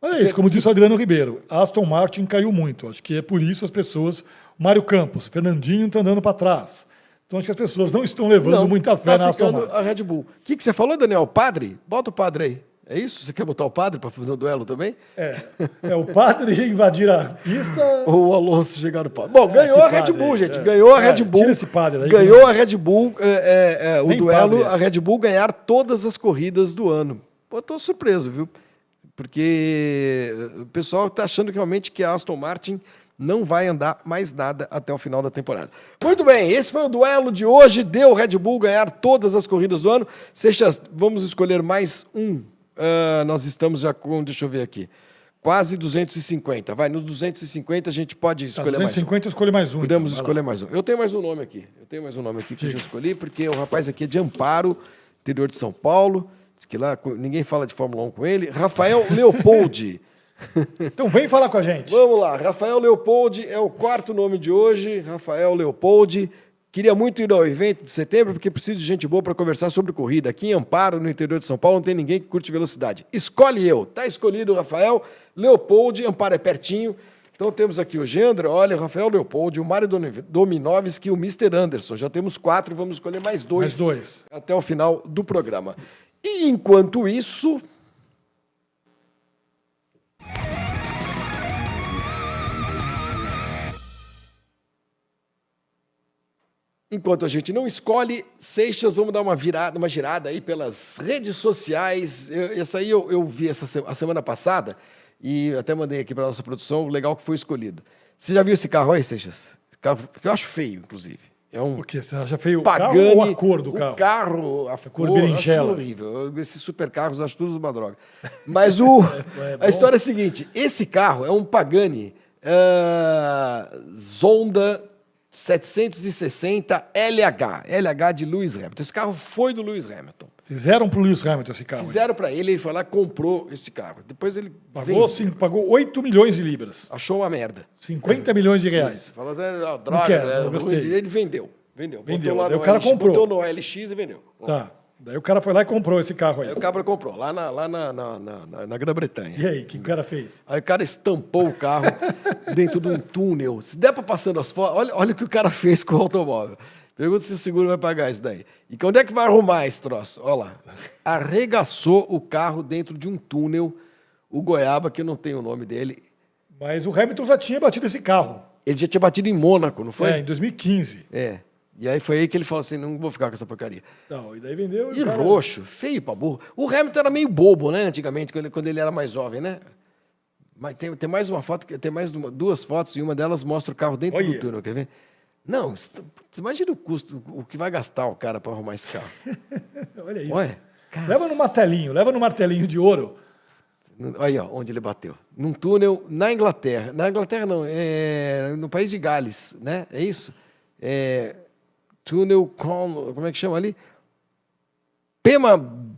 B: Mas é isso, como disse o Adriano Ribeiro, Aston Martin caiu muito. Acho que é por isso as pessoas. Mário Campos, Fernandinho está andando para trás. Então acho que as pessoas não estão levando muita fé
A: tá
B: na Aston Martin.
A: a Red Bull. O que, que você falou, Daniel? Padre? Bota o padre aí. É isso? Você quer botar o padre para fazer o duelo também?
B: É, é o padre invadir a pista.
A: Ou o Alonso chegar no pódio? Bom, ganhou
B: Esse
A: a Red
B: padre
A: Bull,
B: aí,
A: gente.
B: é.
A: Ganhou a
B: É,
A: Red Bull.
B: tira esse padre daí,
A: ganhou
B: que
A: a Red Bull, é, é, é, o
B: Nem
A: duelo,
B: padre é.
A: a Red Bull ganhar todas as corridas do ano. Pô, tô surpreso, viu? Porque o pessoal está achando que realmente que a Aston Martin não vai andar mais nada até o final da temporada. Muito bem, esse foi o duelo de hoje. Deu Red Bull ganhar todas as corridas do ano. Seixas, vamos escolher mais um. Ah, nós estamos já com, deixa eu ver aqui, quase 250. Vai, no 250 a gente pode
B: Tá,
A: escolher mais um.
B: 250 escolhe mais um.
A: Podemos
B: então,
A: escolher
B: lá.
A: mais um. Eu tenho mais um nome aqui. Eu tenho mais um nome aqui que eu já escolhi, porque o rapaz aqui é de Amparo, interior de São Paulo. Diz que lá ninguém fala de Fórmula 1 com ele. Rafael Leopoldi.
B: Então vem falar com a gente.
A: Vamos lá, Rafael Leopoldi é o quarto nome de hoje. Rafael Leopoldi. Queria muito ir ao evento de setembro, porque preciso de gente boa para conversar sobre corrida. Aqui em Amparo, no interior de São Paulo, não tem ninguém que curte velocidade. Escolhe eu. Tá escolhido o Rafael Leopoldi. Amparo é pertinho. Então temos aqui o Gendra, olha, o Rafael Leopoldi, o Mário Domi- Dominovski e o Mr. Anderson. Já temos quatro, vamos escolher mais dois
B: Mais dois.
A: até o final do programa. E enquanto isso. Enquanto a gente não escolhe, Seixas, vamos dar uma virada, uma girada aí pelas redes sociais. Eu, essa aí eu, eu vi essa a semana passada e até mandei aqui para nossa produção o legal que foi escolhido. Você já viu esse carro aí, Seixas? Esse carro, que eu acho feio, inclusive. É um
B: O que? Você acha feio o
A: Pagani,
B: carro ou a cor do
A: o
B: carro?
A: carro, a,
B: cor
A: cor,
B: berinjela.
A: horrível. Esses supercarros eu acho tudo uma droga. Mas o,
B: é bom.
A: a história é a seguinte: esse carro é um Pagani ah, Zonda 760 LH, LH de Lewis Hamilton. Esse carro foi do Lewis Hamilton.
B: Fizeram pro Lewis Hamilton esse carro.
A: Fizeram para ele, ele foi lá comprou esse carro. Depois ele
B: Pagou, sim, pagou 8 milhões de libras.
A: achou uma merda.
B: 50 milhões de reais.
A: Isso. Falou, "Ah, droga,
B: quero,
A: é
B: não
A: ruim."
B: gostei.
A: Ele vendeu. Vendeu.
B: Vendeu.
A: Botou lá
B: Daí
A: no
B: o cara
A: LX,
B: comprou.
A: Botou no LX e vendeu.
B: Tá. Daí o cara foi lá e comprou esse carro aí.
A: Aí o cabra comprou, lá na, lá na, na, na, na Grã-Bretanha.
B: E aí, o que o cara fez?
A: Aí o cara estampou o carro dentro de um túnel. Se der para passando as fotos, olha, olha o que o cara fez com o automóvel. Pergunta se o seguro vai pagar isso daí. E onde é que vai arrumar esse troço? Olha lá. Arregaçou o carro dentro de um túnel. O Goiaba, que eu não tenho o nome dele,
B: Mas o Hamilton já tinha batido esse carro.
A: ele já tinha batido em Mônaco, não foi?
B: É, em 2015.
A: É. E aí foi aí que ele falou assim: não vou ficar com essa porcaria.
B: Não, e daí vendeu.
A: E
B: cara-
A: roxo, feio pra burro. O Hamilton era meio bobo, né, antigamente, quando ele, quando ele era mais jovem, né? Mas tem, tem mais uma foto, tem mais uma- duas fotos, e uma delas mostra o carro dentro do
B: Olha.
A: túnel, quer ver? Não, você tá- você imagina o custo, o que vai gastar o cara para arrumar esse carro.
B: Olha isso.
A: Olha, cara,
B: Leva no martelinho, leva no martelinho de ouro.
A: Aí, ó, onde ele bateu. Num túnel na Inglaterra. Na Inglaterra não, é no país de Gales, né? É isso? É, túnel com, como é que chama ali? Pema,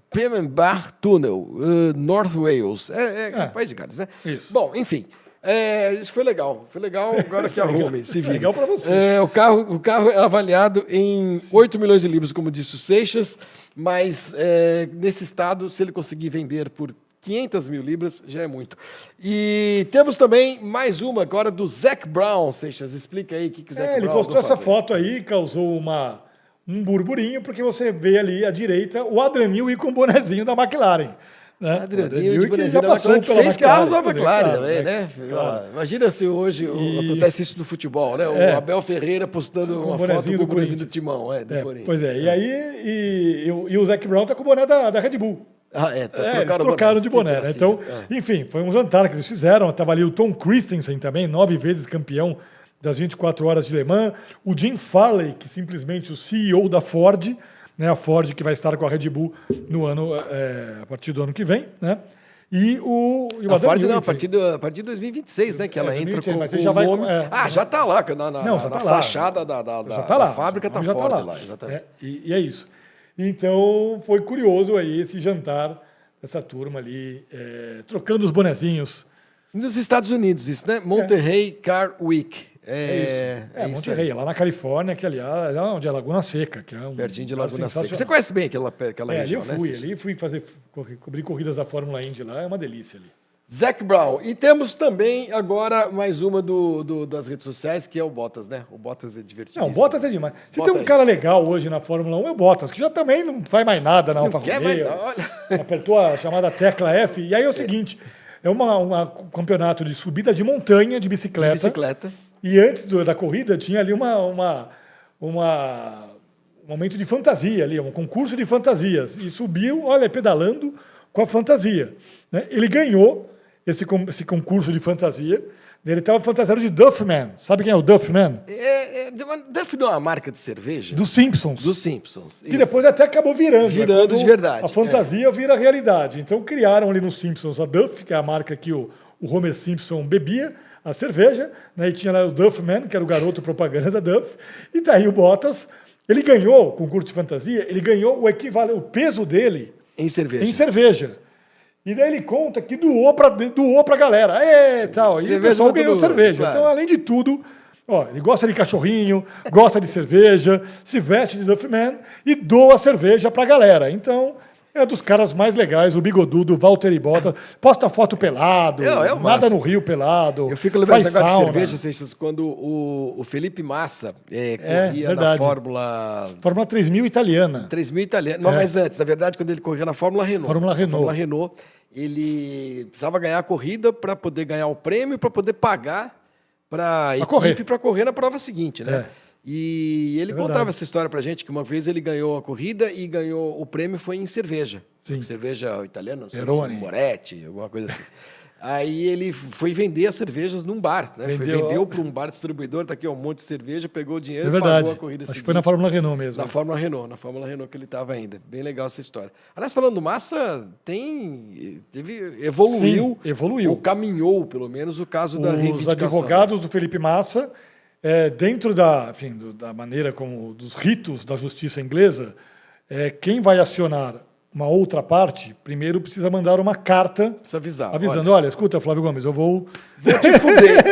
A: Pembar Tunnel, eh, North Wales. É, é,
B: É.
A: país de Gales, né?
B: Isso.
A: Bom, enfim. é, isso foi legal. Foi legal agora que arrume, se vira.
B: Legal pra você.
A: É, o, carro, o carro é avaliado em 8 milhões de libras, como disse o Seixas, mas é, nesse estado, se ele conseguir vender por 500 mil libras, já é muito. E temos também mais uma agora do Zac Brown, Seixas. Explica aí o que, que Zac
B: É, ele
A: Brown
B: postou
A: andou
B: essa foto aí, causou uma, um burburinho, porque você vê ali à direita o Adrian Newey com o bonezinho da McLaren. Né? O Adrian
A: de
B: já
A: da
B: passou
A: McLaren, que fez carros da McLaren também,
B: é,
A: né?
B: claro.
A: Imagina se hoje o-
B: E-
A: acontece isso no futebol, né? O
B: É.
A: Abel Ferreira postando
B: Com o
A: uma foto
B: bonezinho
A: com o
B: do
A: bonezinho do. Timão, é, do
B: É, pois é, e aí e, e o- e o Zac Brown tá com o boné da, da Red Bull.
A: Ah, é, tá,
B: É, eles
A: trocaram,
B: trocaram de boné, né? Então,
A: É.
B: enfim, foi um jantar que eles fizeram. Estava ali o Tom Christensen também, nove vezes campeão das 24 horas de Le Mans. O Jim Farley, que simplesmente o CEO da Ford, né? A Ford que vai estar com a Red Bull no ano, é, a partir do ano que vem, né? E o, e o
A: A
B: Adam
A: Ford
B: Newey,
A: não, a partir, do, a partir de 2026, né? Que
B: É,
A: ela entra
B: 2026,
A: com, com
B: já
A: o
B: vai-
A: nome.
B: é.
A: ah, já tá lá, na, na,
B: Não,
A: na-
B: tá lá.
A: fachada da, da, da,
B: já tá
A: da
B: lá.
A: fábrica tá
B: já tá lá.
A: lá, exatamente.
B: É, e, e é isso. Então, foi curioso aí esse jantar dessa turma ali, é, trocando os bonezinhos.
A: Nos Estados Unidos, isso, né? Monterrey Car Week. É,
B: É. É,
A: isso
B: Monterrey,
A: aí.
B: lá na Califórnia, que aliás é onde é Laguna Seca, que é um
A: Pertinho de Laguna Seca. Você conhece bem aquela, aquela
B: É, ali
A: região,
B: eu
A: né?
B: fui,
A: Seixas?
B: ali fui fazer cobrir corridas da Fórmula Indy lá, é uma delícia ali.
A: Zac Brown. E temos também agora mais uma do, do- das redes sociais, que é o Bottas, né? O Bottas é divertido.
B: Não, o Bottas é demais. Se
A: Bota
B: tem um
A: aí.
B: cara legal hoje na Fórmula 1, é o Bottas, que já também não faz mais nada na Alfa Romeo. Apertou a chamada tecla F. E aí é o seguinte, é um campeonato de subida de montanha de bicicleta.
A: Bicicleta.
B: E antes do- da corrida tinha ali uma, uma, uma- um momento de fantasia ali, um concurso de fantasias. E subiu, olha, pedalando com a fantasia. né? Ele ganhou esse, esse concurso de fantasia. Ele estava fantasiado de Duffman. Sabe quem é o Duffman?
A: É, é, Duff não é uma marca de cerveja?
B: Dos Simpsons.
A: Dos Simpsons.
B: que
A: isso.
B: depois até acabou virando. né?
A: Virando
B: Quando
A: de verdade,
B: A fantasia vira realidade. Então criaram ali nos Simpsons a Duff, que é a marca que o, o Homer Simpson bebia, a cerveja, né? e tinha lá o Duffman, que era o garoto propaganda da Duff, e daí o Bottas, ele ganhou, o concurso de fantasia, ele ganhou o equivalente, o peso dele
A: Em cerveja.
B: em cerveja. E daí ele conta que doou pra, doou pra galera. É, tal. E o pessoal ganhou
A: mundo,
B: cerveja.
A: claro.
B: Então, além de tudo, ó, ele gosta de cachorrinho, gosta de cerveja, se veste de Duffman e doa cerveja pra galera. Então, é dos caras mais legais, o bigodudo, Walter Bottas. Posta foto pelado,
A: É, é o
B: nada
A: máximo.
B: no Rio pelado.
A: Eu fico lembrando
B: faz
A: desse negócio de
B: sauna.
A: cerveja, Seixas, quando o, o Felipe Massa é,
B: É,
A: corria na
B: verdade.
A: Fórmula
B: Fórmula 3000 italiana.
A: 3000 italiana. Não,
B: É.
A: mas antes, na verdade, quando ele corria na Fórmula Renault.
B: Fórmula
A: Na
B: Renault.
A: Fórmula Renault, ele precisava ganhar a corrida para poder ganhar o prêmio e para poder pagar para a
B: correr.
A: equipe para correr na prova seguinte, né?
B: É.
A: E ele
B: É
A: contava essa história pra gente, que uma vez ele ganhou a corrida e ganhou o prêmio foi em cerveja.
B: Sim.
A: Cerveja italiana, não sei se
B: Peroni.
A: Moretti, alguma coisa assim. Aí ele foi vender as cervejas num bar, né?
B: Vendeu-
A: vendeu para um bar distribuidor, tá aqui um monte de cerveja, pegou o dinheiro
B: É
A: e
B: verdade.
A: pagou a corrida
B: Acho que foi na Fórmula Renault mesmo.
A: Na Fórmula Renault, na Fórmula Renault que ele estava ainda. Bem legal essa história. Aliás, falando do Massa, tem. Teve, evoluiu,
B: Sim, evoluiu.
A: ou caminhou, pelo menos, o caso da
B: os advogados do Felipe Massa, é, dentro da, enfim, do- da maneira como dos ritos da justiça inglesa, é, quem vai acionar uma outra parte, primeiro precisa mandar uma carta
A: Precisa avisar.
B: avisando, olha, escuta, Flávio Gomes, eu vou
A: Olha, vou te fuder.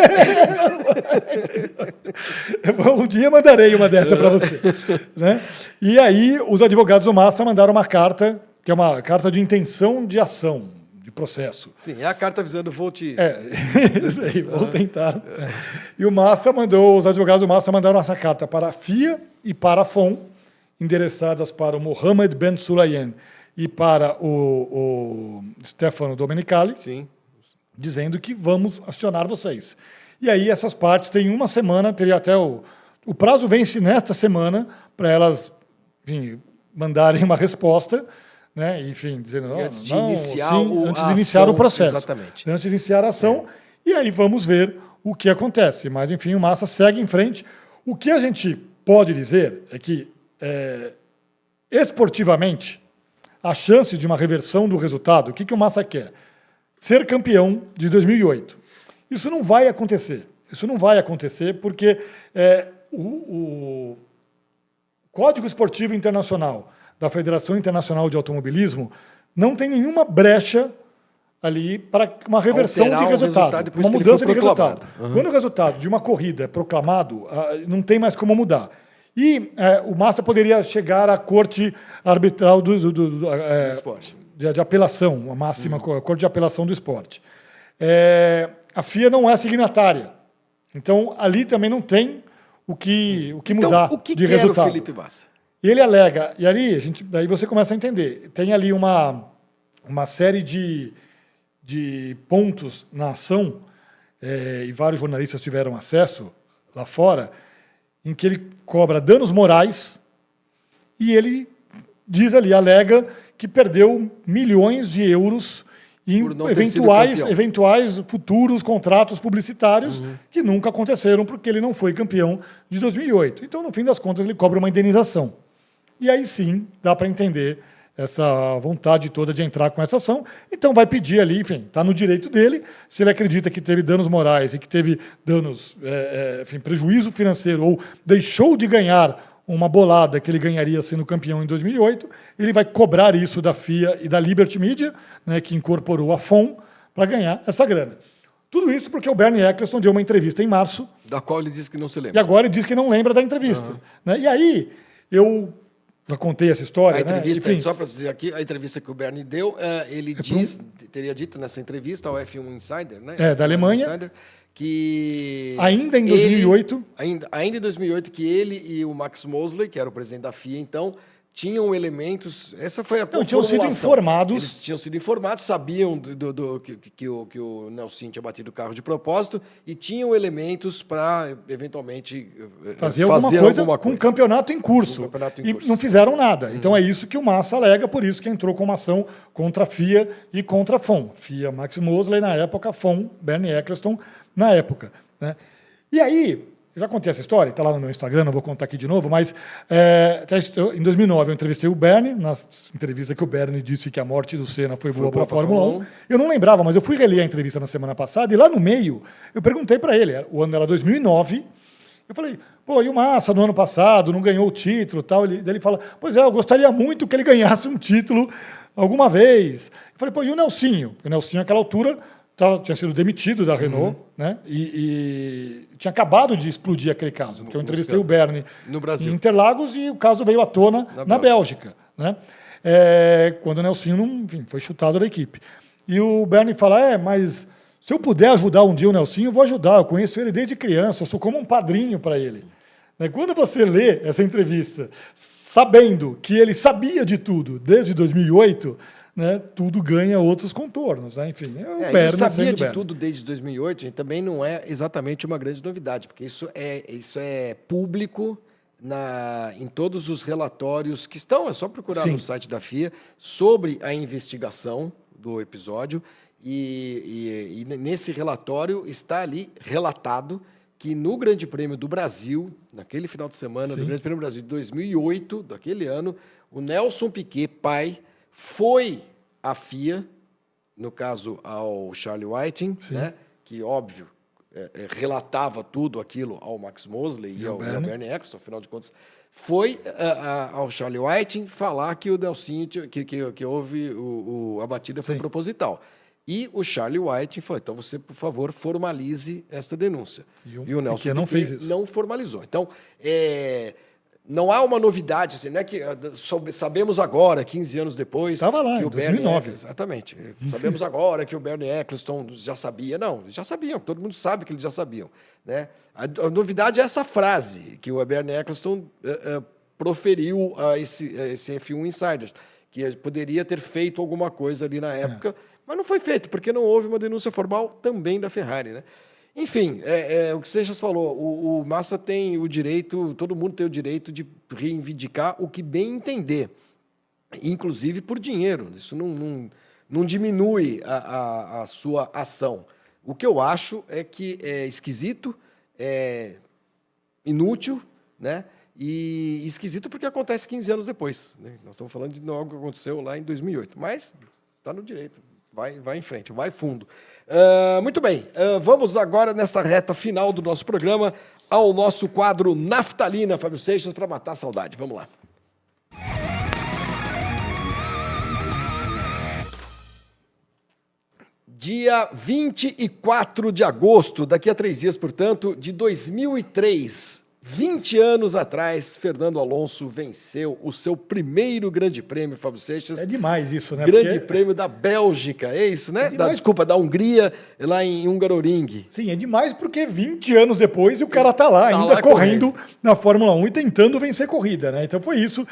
B: um dia mandarei uma dessa para você. né? E aí, os advogados do Massa mandaram uma carta, que é uma carta de intenção de ação, de processo.
A: Sim, é a carta avisando, vou te.
B: É, isso aí, vou tentar. E o Massa mandou, os advogados do Massa mandaram essa carta para a FIA e para a FOM, endereçadas para o Mohammed Ben Sulayem e para o, o Stefano Domenicali,
A: Sim.
B: dizendo que vamos acionar vocês. E aí essas partes têm uma semana, teria até o, o prazo vence nesta semana para elas, enfim, mandarem uma resposta, né? Enfim, dizendo "Não,
A: antes de
B: não,
A: iniciar
B: sim",
A: o-
B: antes de iniciar o processo,
A: exatamente.
B: antes de iniciar a ação. E aí vamos ver o que acontece. Mas enfim, o Massa segue em frente. O que a gente pode dizer é que é, esportivamente a chance de uma reversão do resultado, o que, que o Massa quer? Ser campeão de 2008. Isso não vai acontecer. Isso não vai acontecer porque é, o, o Código Esportivo Internacional da Federação Internacional de Automobilismo não tem nenhuma brecha ali para uma reversão
A: Alterar
B: de resultado,
A: resultado
B: uma mudança de resultado.
A: Uhum.
B: Quando o resultado de uma corrida é proclamado, ah, não tem mais como mudar. E eh, o Massa poderia chegar à corte arbitral do, do- do- do,
A: Do esporte.
B: de, de apelação, a máxima co- corte de apelação do esporte. É, a FIA não é signatária, então ali também não tem o que, o que
A: Então,
B: mudar
A: o que
B: de
A: quer
B: resultado.
A: o Felipe Massa?
B: E ele alega, e ali a gente, aí você começa a entender, tem ali uma, uma série de, de pontos na ação, eh, e vários jornalistas tiveram acesso lá fora, em que ele cobra danos morais e ele diz ali, alega que perdeu milhões de euros em eventuais.
A: Uhum.
B: eventuais futuros contratos publicitários que nunca aconteceram porque ele não foi campeão de 2008. Então, no fim das contas, ele cobra uma indenização. E aí sim dá para entender essa vontade toda de entrar com essa ação. Então vai pedir ali, enfim, está no direito dele. Se ele acredita que teve danos morais e que teve danos, é, é, enfim, prejuízo financeiro ou deixou de ganhar uma bolada que ele ganharia sendo campeão em 2008, ele vai cobrar isso da FIA e da Liberty Media, né, que incorporou a FOM, para ganhar essa grana. Tudo isso porque o Bernie Eccleston deu uma entrevista em março
A: Da qual ele disse que não se
B: e
A: lembra.
B: agora ele diz que não lembra da entrevista. Né? E aí, eu já contei essa história.
A: A entrevista,
B: né? Enfim,
A: só para dizer aqui, a entrevista que o Bernie deu, eh, ele
B: É
A: diz, teria dito nessa entrevista ao F1 Insider, né?
B: É, da Alemanha.
A: Insider, que
B: ainda em
A: ele-
B: 2008,
A: ainda, ainda em 2008, que ele e o Max Mosley, que era o presidente da FIA, então, tinham elementos. Essa foi a
B: Não, tinham sido informados.
A: Eles tinham sido informados, sabiam do, do- do- que, que o, que o Nelson tinha batido o carro de propósito e tinham elementos para, eventualmente, eh,
B: fazer alguma
A: fazer
B: coisa
A: alguma
B: com um
A: coisa.
B: campeonato em curso.
A: Com um campeonato em
B: e
A: curso.
B: não fizeram nada. Então é isso que o Massa alega, por isso que entrou com uma ação contra a FIA e contra a FOM. FIA Max Mosley na época, FOM Bernie Eccleston na época. né? E aí, eu já contei essa história, está lá no meu Instagram, não vou contar aqui de novo, mas é, em 2009 eu entrevistei o Bernie, na entrevista que o Bernie disse que a morte do Senna foi boa para a Fórmula 1.
A: Fórmula 1.
B: Eu não lembrava, mas eu fui reler a entrevista na semana passada e lá no meio eu perguntei para ele, o ano era 2009, eu falei, pô, e o Massa no ano passado não ganhou o título e tal? Ele, daí ele fala, pois é, eu gostaria muito que ele ganhasse um título alguma vez. Eu falei, pô, e o Nelsinho? O Nelsinho, naquela altura, tava- tinha sido demitido da Renault, né? E, e tinha acabado de explodir aquele caso, porque eu entrevistei o Bernie
A: No
B: em
A: Brasil.
B: Interlagos e o caso veio à tona
A: Na
B: na, Bélgica, né? É, quando o Nelsinho não, enfim, foi chutado da equipe. E o Bernie fala: é, mas se eu puder ajudar um dia o Nelsinho, eu vou ajudar. Eu conheço ele desde criança, eu sou como um padrinho para ele. Né, Quando você lê essa entrevista, sabendo que ele sabia de tudo desde 2008, né, tudo ganha outros contornos. Né? Enfim, é o
A: É,
B: Bernie
A: eu sabia de
B: Bernie.
A: tudo desde 2008, gente, também não é exatamente uma grande novidade, porque isso é, isso é público na, em todos os relatórios que estão, é só procurar
B: Sim.
A: no site da FIA, sobre a investigação do episódio, e, e- e nesse relatório está ali relatado que no Grande Prêmio do Brasil, naquele final de semana do
B: Sim.
A: Grande Prêmio do Brasil de 2008, daquele ano, o Nelson Piquet, pai, foi à FIA no caso ao Charlie Whiting,
B: Sim.
A: né? Que óbvio é, é, relatava tudo aquilo ao Max Mosley e,
B: E ao
A: ao, e ao
B: Bernie.
A: Bernie Eccleston, afinal de contas, foi a- a- ao Charlie Whiting falar que o Delcinho, que, que, que houve o, o- a batida foi
B: Sim.
A: proposital. E o Charlie Whiting falou, então você, por favor, formalize esta denúncia.
B: E o
A: E o Nelson
B: não fez isso.
A: não formalizou. Então, é, não há uma novidade, assim, não é que soube- sabemos agora, 15 anos depois,
B: Tava lá,
A: que
B: em
A: o Bernie
B: 2009.
A: Eccleston- exatamente. É, Sabemos agora que o Bernie Eccleston já sabia. Não, já sabiam, todo mundo sabe que eles já sabiam. Né? A, a novidade é essa frase que o Bernie Eccleston eh, eh, proferiu a esse, a esse F1 Insiders, que ele poderia ter feito alguma coisa ali na época, mas não foi feito, porque não houve uma denúncia formal também da Ferrari. Né? Enfim, é, é, o que Seixas falou, o, o Massa tem o direito, todo mundo tem o direito de reivindicar o que bem entender, inclusive por dinheiro. Isso não, não, não diminui a, a, a sua ação. O que eu acho é que é esquisito, é inútil, né? E esquisito porque acontece 15 anos depois. né? Nós estamos falando de algo que aconteceu lá em 2008, mas está no direito. Vai, vai em frente, vai fundo. Ah, muito bem, ah, vamos agora nesta reta final do nosso programa ao nosso quadro Naftalina, Fábio Seixas, para matar a saudade. Vamos lá. Dia 24 de agosto, daqui a três dias, portanto, de 2003, 20 anos atrás, Fernando Alonso venceu o seu primeiro grande prêmio, Fábio Seixas.
B: É demais isso, né?
A: grande
B: Porque-
A: prêmio da Bélgica, é isso, né? Da,
B: demais.
A: desculpa, da Hungria, lá em Hungaroring.
B: Sim, é demais porque 20 anos depois o cara tá lá
A: Tá
B: ainda
A: lá
B: correndo na Fórmula 1 e tentando vencer corrida, né? Então foi isso.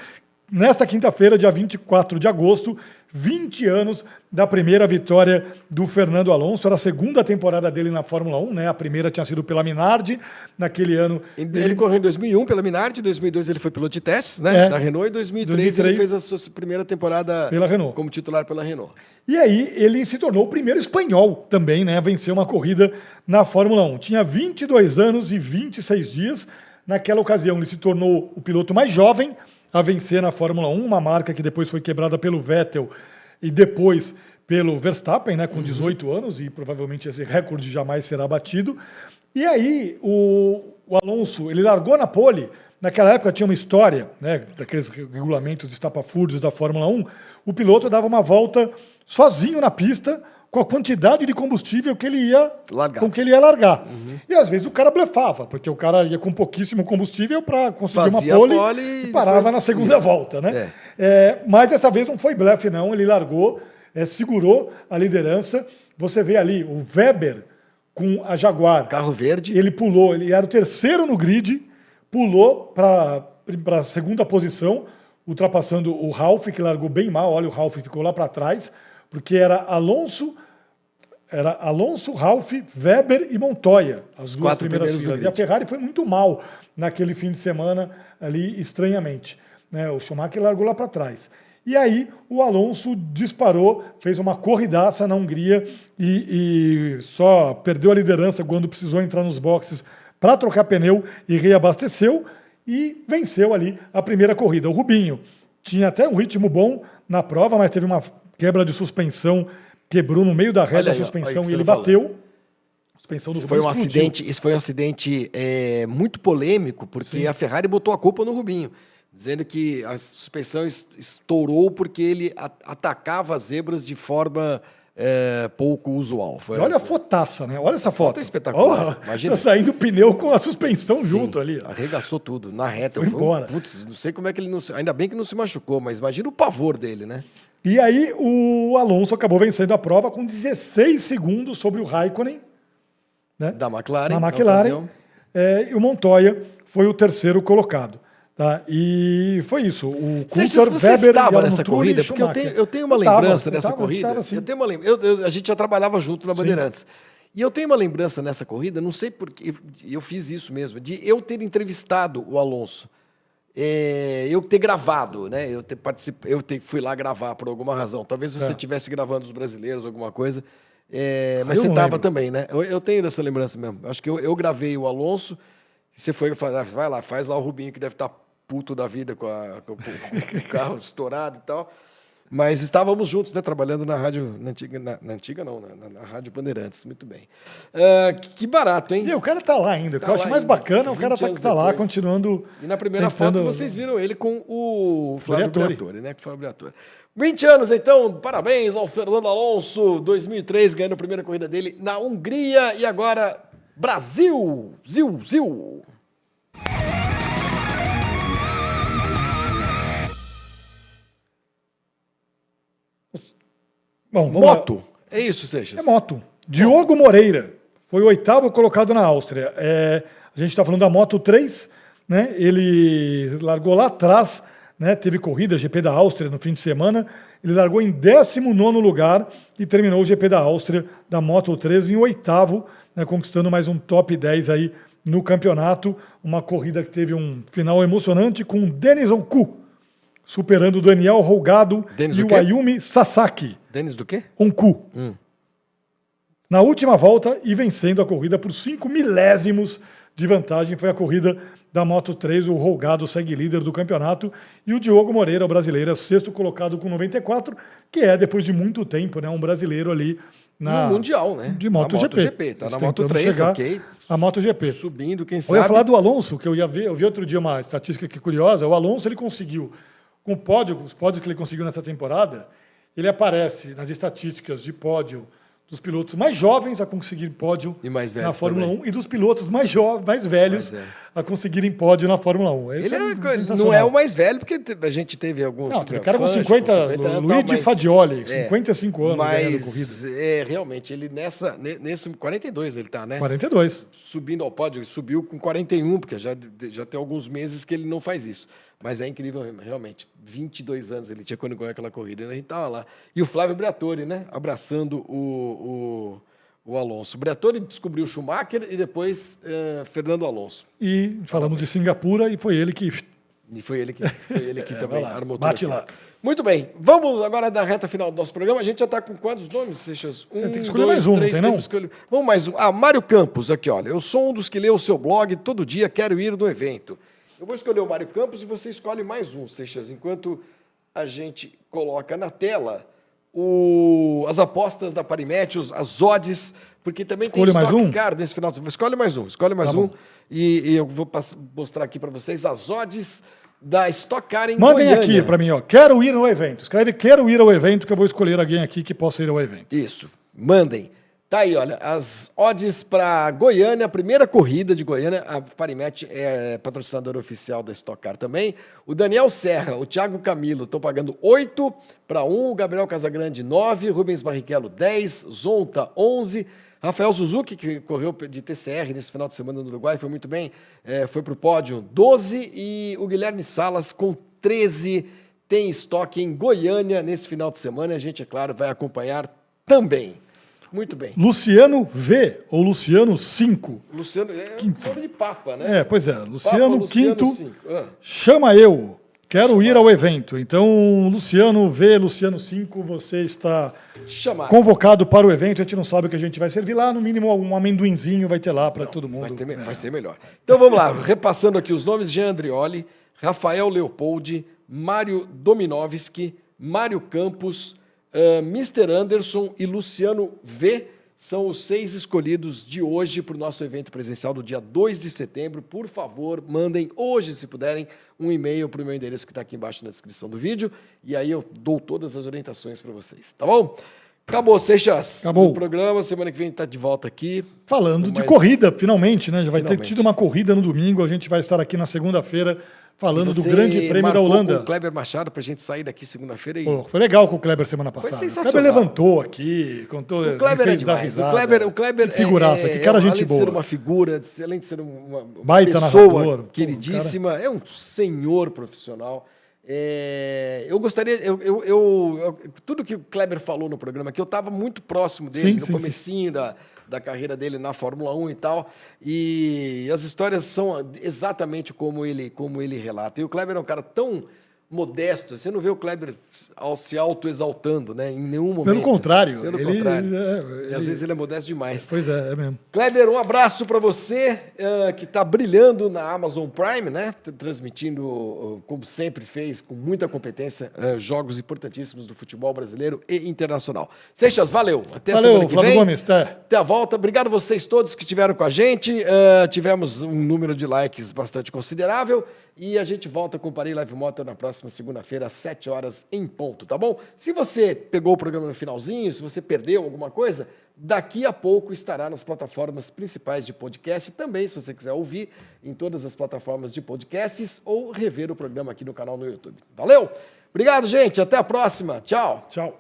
B: Nesta quinta-feira, dia 24 de agosto, 20 anos da primeira vitória do Fernando Alonso. Era a segunda temporada dele na Fórmula 1, né? A primeira tinha sido pela Minardi, naquele ano.
A: Ele correu em 2001 pela Minardi, em 2002 ele foi piloto de testes, né?
B: É.
A: Da Renault, e em 2003,
B: 2003
A: ele fez a sua primeira temporada
B: Pela Renault.
A: como titular pela Renault.
B: E aí ele se tornou o primeiro espanhol também, né, a vencer uma corrida na Fórmula 1. Tinha 22 anos e 26 dias. Naquela ocasião ele se tornou o piloto mais jovem a vencer na Fórmula 1, uma marca que depois foi quebrada pelo Vettel e depois pelo Verstappen, né, com 18 anos e provavelmente esse recorde jamais será batido. E aí o, o Alonso, ele largou na pole. Naquela época tinha uma história, né, daqueles regulamentos estapafúrdios da Fórmula 1. O piloto dava uma volta sozinho na pista com a quantidade de combustível que ele ia
A: Largar.
B: com que ele ia largar. E às vezes o cara blefava, porque o cara ia com pouquíssimo combustível para conseguir
A: Fazia
B: uma pole,
A: pole
B: e parava
A: depois-
B: na segunda
A: isso.
B: volta, né? É, mas dessa vez não foi blefe, não. Ele largou, é, segurou a liderança. Você vê ali o Weber com a Jaguar.
A: Carro verde.
B: Ele pulou, ele era o terceiro no grid, pulou para a segunda posição, ultrapassando o Ralph, que largou bem mal. Olha, o Ralph ficou lá para trás, porque era Alonso, era Alonso, Ralph, Weber e Montoya, as duas
A: quatro
B: primeiras filas. E a. Ferrari foi muito mal naquele fim de semana ali, estranhamente. né? O Schumacher largou lá para trás. E aí o Alonso disparou, fez uma corridaça na Hungria e, e só perdeu a liderança quando precisou entrar nos boxes para trocar pneu e reabasteceu e venceu ali a primeira corrida. O Rubinho tinha até um ritmo bom na prova, mas teve uma quebra de suspensão, quebrou no meio da reta a suspensão e ele
A: tá
B: bateu. Suspensão do
A: Isso foi um
B: explodiu.
A: acidente, isso foi um acidente é, muito polêmico, porque
B: Sim.
A: a Ferrari botou a culpa no Rubinho, dizendo que a suspensão es- estourou porque ele atacava as zebras de forma é, pouco usual. Foi
B: olha a
A: essa.
B: fotaça, né? Olha essa foto.
A: É espetacular.
B: Ó,
A: Imagina.
B: Tá saindo o pneu com a suspensão
A: Sim,
B: junto ali.
A: Arregaçou tudo, na reta.
B: Foi embora.
A: Putz, não sei como é que ele não se... Ainda bem que não se machucou, mas imagina o pavor dele, né?
B: E aí o Alonso acabou vencendo a prova com 16 segundos sobre o Raikkonen, né?
A: Da McLaren.
B: na McLaren. É, e o Montoya foi o terceiro colocado. Tá? E foi isso. O
A: Seixas, você
B: Weber,
A: estava nessa corrida? Porque eu tenho, eu tenho uma
B: Eu tava,
A: lembrança
B: eu
A: dessa
B: tava,
A: corrida.
B: tava assim.
A: Eu tenho uma lem- eu- eu- a gente já trabalhava junto na Bandeirantes. E eu tenho uma lembrança nessa corrida, não sei porque eu fiz isso mesmo, de eu ter entrevistado o Alonso. É, eu ter gravado, né? Eu ter particip... eu ter... fui lá gravar por alguma razão. Talvez você
B: É.
A: estivesse gravando os brasileiros, alguma coisa. É,
B: Ah,
A: mas
B: eu
A: você estava também, né? Eu, eu tenho essa lembrança mesmo. Acho que eu, eu gravei o Alonso. Você foi falar, ah, vai lá, faz lá o Rubinho que deve estar puto da vida com, a- com- com- com o carro estourado e tal. Mas estávamos juntos, né? Trabalhando na rádio, na antiga, na, na antiga não, na, na, Rádio Bandeirantes, muito bem. Uh, que barato, hein?
B: E o cara tá lá ainda. Tá o que eu acho mais ainda, bacana, o cara tá, tá lá, continuando.
A: E na primeira tentando... foto vocês viram ele com o Flávio Briatore, né? Com o Flávio Briatore. 20 anos, então, parabéns ao Fernando Alonso, 2003, ganhando a primeira corrida dele na Hungria e agora Brasil! Zil, zil! Bom, moto. Lá. É isso, Seixas?
B: É moto. Diogo Moreira foi o oitavo colocado na Áustria. É, a gente está falando da Moto 3, né? Ele largou lá atrás né, teve corrida GP da Áustria no fim de semana. Ele largou em 19 lugar e terminou o GP da Áustria da Moto 3 em oitavo, né, conquistando mais um top 10 aí no campeonato. Uma corrida que teve um final emocionante com Denison Ku superando o Daniel Rolgado Dennis e o Ayumi Sasaki.
A: Denis do quê?
B: Um Ku. Hum. Na última volta e vencendo a corrida por 5 milésimos de vantagem. Foi a corrida da Moto 3, o Rolgado segue líder do campeonato, e o Diogo Moreira, o brasileiro, é sexto colocado com 94, que é, depois de muito tempo, né, um brasileiro ali na,
A: no Mundial, né?
B: De MotoGP.
A: MotoGP, tá na Moto 3, chegar ok.
B: A MotoGP.
A: Subindo, quem sabe.
B: Eu ia falar do Alonso, que eu ia ver, eu vi outro dia uma estatística aqui curiosa, o Alonso ele conseguiu, com o pódio, os pódios que ele conseguiu nessa temporada, ele aparece nas estatísticas de pódio dos pilotos mais jovens a conseguir pódio na Fórmula também. 1 e dos pilotos mais jovens, mais velhos mais a conseguirem pódio na Fórmula 1.
A: Ele é, é não é o mais velho, porque a gente teve alguns.
B: Não, tem cara com 50, com 50 anos, Luigi mas, Fadioli, 55 é, anos
A: mas, É, realmente, ele nessa, nesse 42 ele tá, né?
B: 42.
A: Subindo ao pódio, subiu com 41, porque já, já tem alguns meses que ele não faz isso. Mas é incrível, realmente. 22 anos ele tinha quando ganhou aquela corrida, né? a gente estava lá. E o Flávio Briatore, né? Abraçando o, o, o Alonso. O Briatore descobriu o Schumacher e depois uh, Fernando Alonso.
B: E falamos de Singapura e foi ele que.
A: E foi ele que, foi ele que é, também armou
B: Bate lá.
A: Muito bem. Vamos agora da reta final do nosso programa. A gente já está com quantos nomes, Seixas?
B: Um, Você tem que escolher dois, mais um, três, não tem não?
A: Escolher... Vamos mais um. Ah, Mário Campos, aqui, olha. Eu sou um dos que lê o seu blog todo dia, quero ir no evento. Eu vou escolher o Mário Campos e você escolhe mais um, Seixas, enquanto a gente coloca na tela o, as apostas da Parimet, as odds, porque também
B: escolhe tem mais um?
A: Car nesse final de semana. Escolhe mais um, escolhe mais tá um. E, e, eu vou mostrar aqui para vocês as odds da Stock Car em
B: Mandem
A: Goiânia.
B: aqui para mim, ó. Quero ir ao evento. Escreve quero ir ao evento que eu vou escolher alguém aqui que possa ir ao evento.
A: Isso. Mandem. Tá aí, olha, as odds para Goiânia, a primeira corrida de Goiânia, a Parimet é patrocinadora oficial da Stock Car também. O Daniel Serra, o Thiago Camilo estão pagando 8 para 1, o Gabriel Casagrande 9, Rubens Barrichello 10, Zonta 11, Rafael Suzuki, que correu de TCR nesse final de semana no Uruguai, foi muito bem, é, foi para o pódio 12, e o Guilherme Salas com 13 tem estoque em Goiânia nesse final de semana. A gente, é claro, vai acompanhar também. Muito bem.
B: Luciano V, ou Luciano 5.
A: Luciano, é Quinto. nome de Papa, né?
B: É, pois é. Luciano, Papa, Quinto, ah. chama eu. Quero chama. ir ao evento. Então, Luciano V, Luciano 5, você está Chamar. convocado para o evento. A gente não sabe o que a gente vai servir lá. No mínimo, um amendoinzinho vai ter lá para todo mundo.
A: Vai, ter, é. vai, ser melhor. Então, vamos lá. Repassando aqui os nomes: Jean Andrioli, Rafael Leopoldi, Mário Dominovski, Mário Campos, Uh, Mr. Anderson e Luciano V são os seis escolhidos de hoje para o nosso evento presencial do dia 2 de setembro. Por favor, mandem hoje, se puderem, um e-mail para o meu endereço que está aqui embaixo na descrição do vídeo. E aí eu dou todas as orientações para vocês, tá bom? Acabou, Seixas.
B: Acabou.
A: O programa, semana que vem está de volta aqui.
B: Falando de mais... corrida, finalmente, né? Já vai finalmente. ter tido uma corrida no domingo. A gente vai estar aqui na segunda-feira falando do Grande Prêmio da Holanda.
A: o Kleber Machado para a gente sair daqui segunda-feira. E...
B: Pô, foi legal com o Kleber semana passada. Foi sensacional. O Kleber levantou aqui, contou,
A: o Kleber fez é risada. O Kleber, o Kleber
B: que figuraça,
A: é,
B: que cara
A: é,
B: gente
A: além
B: boa.
A: Além de ser uma figura, além de ser uma,
B: Baita
A: pessoa
B: narrador,
A: queridíssima, cara... é um senhor profissional. É, eu gostaria, eu, eu, eu, tudo que o Kleber falou no programa, que eu estava muito próximo dele, sim, no sim, comecinho sim. Da, da carreira dele na Fórmula 1 e tal, e as histórias são exatamente como ele, como ele relata. E o Kleber é um cara tão modesto. Você não vê o Kleber se auto-exaltando, né? Em nenhum momento.
B: Pelo contrário.
A: Pelo
B: ele,
A: contrário.
B: é,
A: E
B: ele-
A: às vezes ele é modesto demais.
B: Pois é, é mesmo.
A: Kleber, um abraço para você, eh, que está brilhando na Amazon Prime, né? Transmitindo, eh, como sempre fez, com muita competência, eh, jogos importantíssimos do futebol brasileiro e internacional. Seixas, valeu. Até semana
B: Valeu,
A: que
B: Flávio
A: vem.
B: Gomes. Tá.
A: Até a volta. Obrigado a vocês todos que estiveram com a gente. Eh, tivemos um número de likes bastante considerável. E a gente volta com o Paris Live Motor na próxima segunda-feira, às 7 horas em ponto, tá bom? Se você pegou o programa no finalzinho, se você perdeu alguma coisa, daqui a pouco estará nas plataformas principais de podcast. Também, se você quiser ouvir, em todas as plataformas de podcasts ou rever o programa aqui no canal no YouTube. Valeu? Obrigado, gente. Até a próxima. Tchau.
B: Tchau.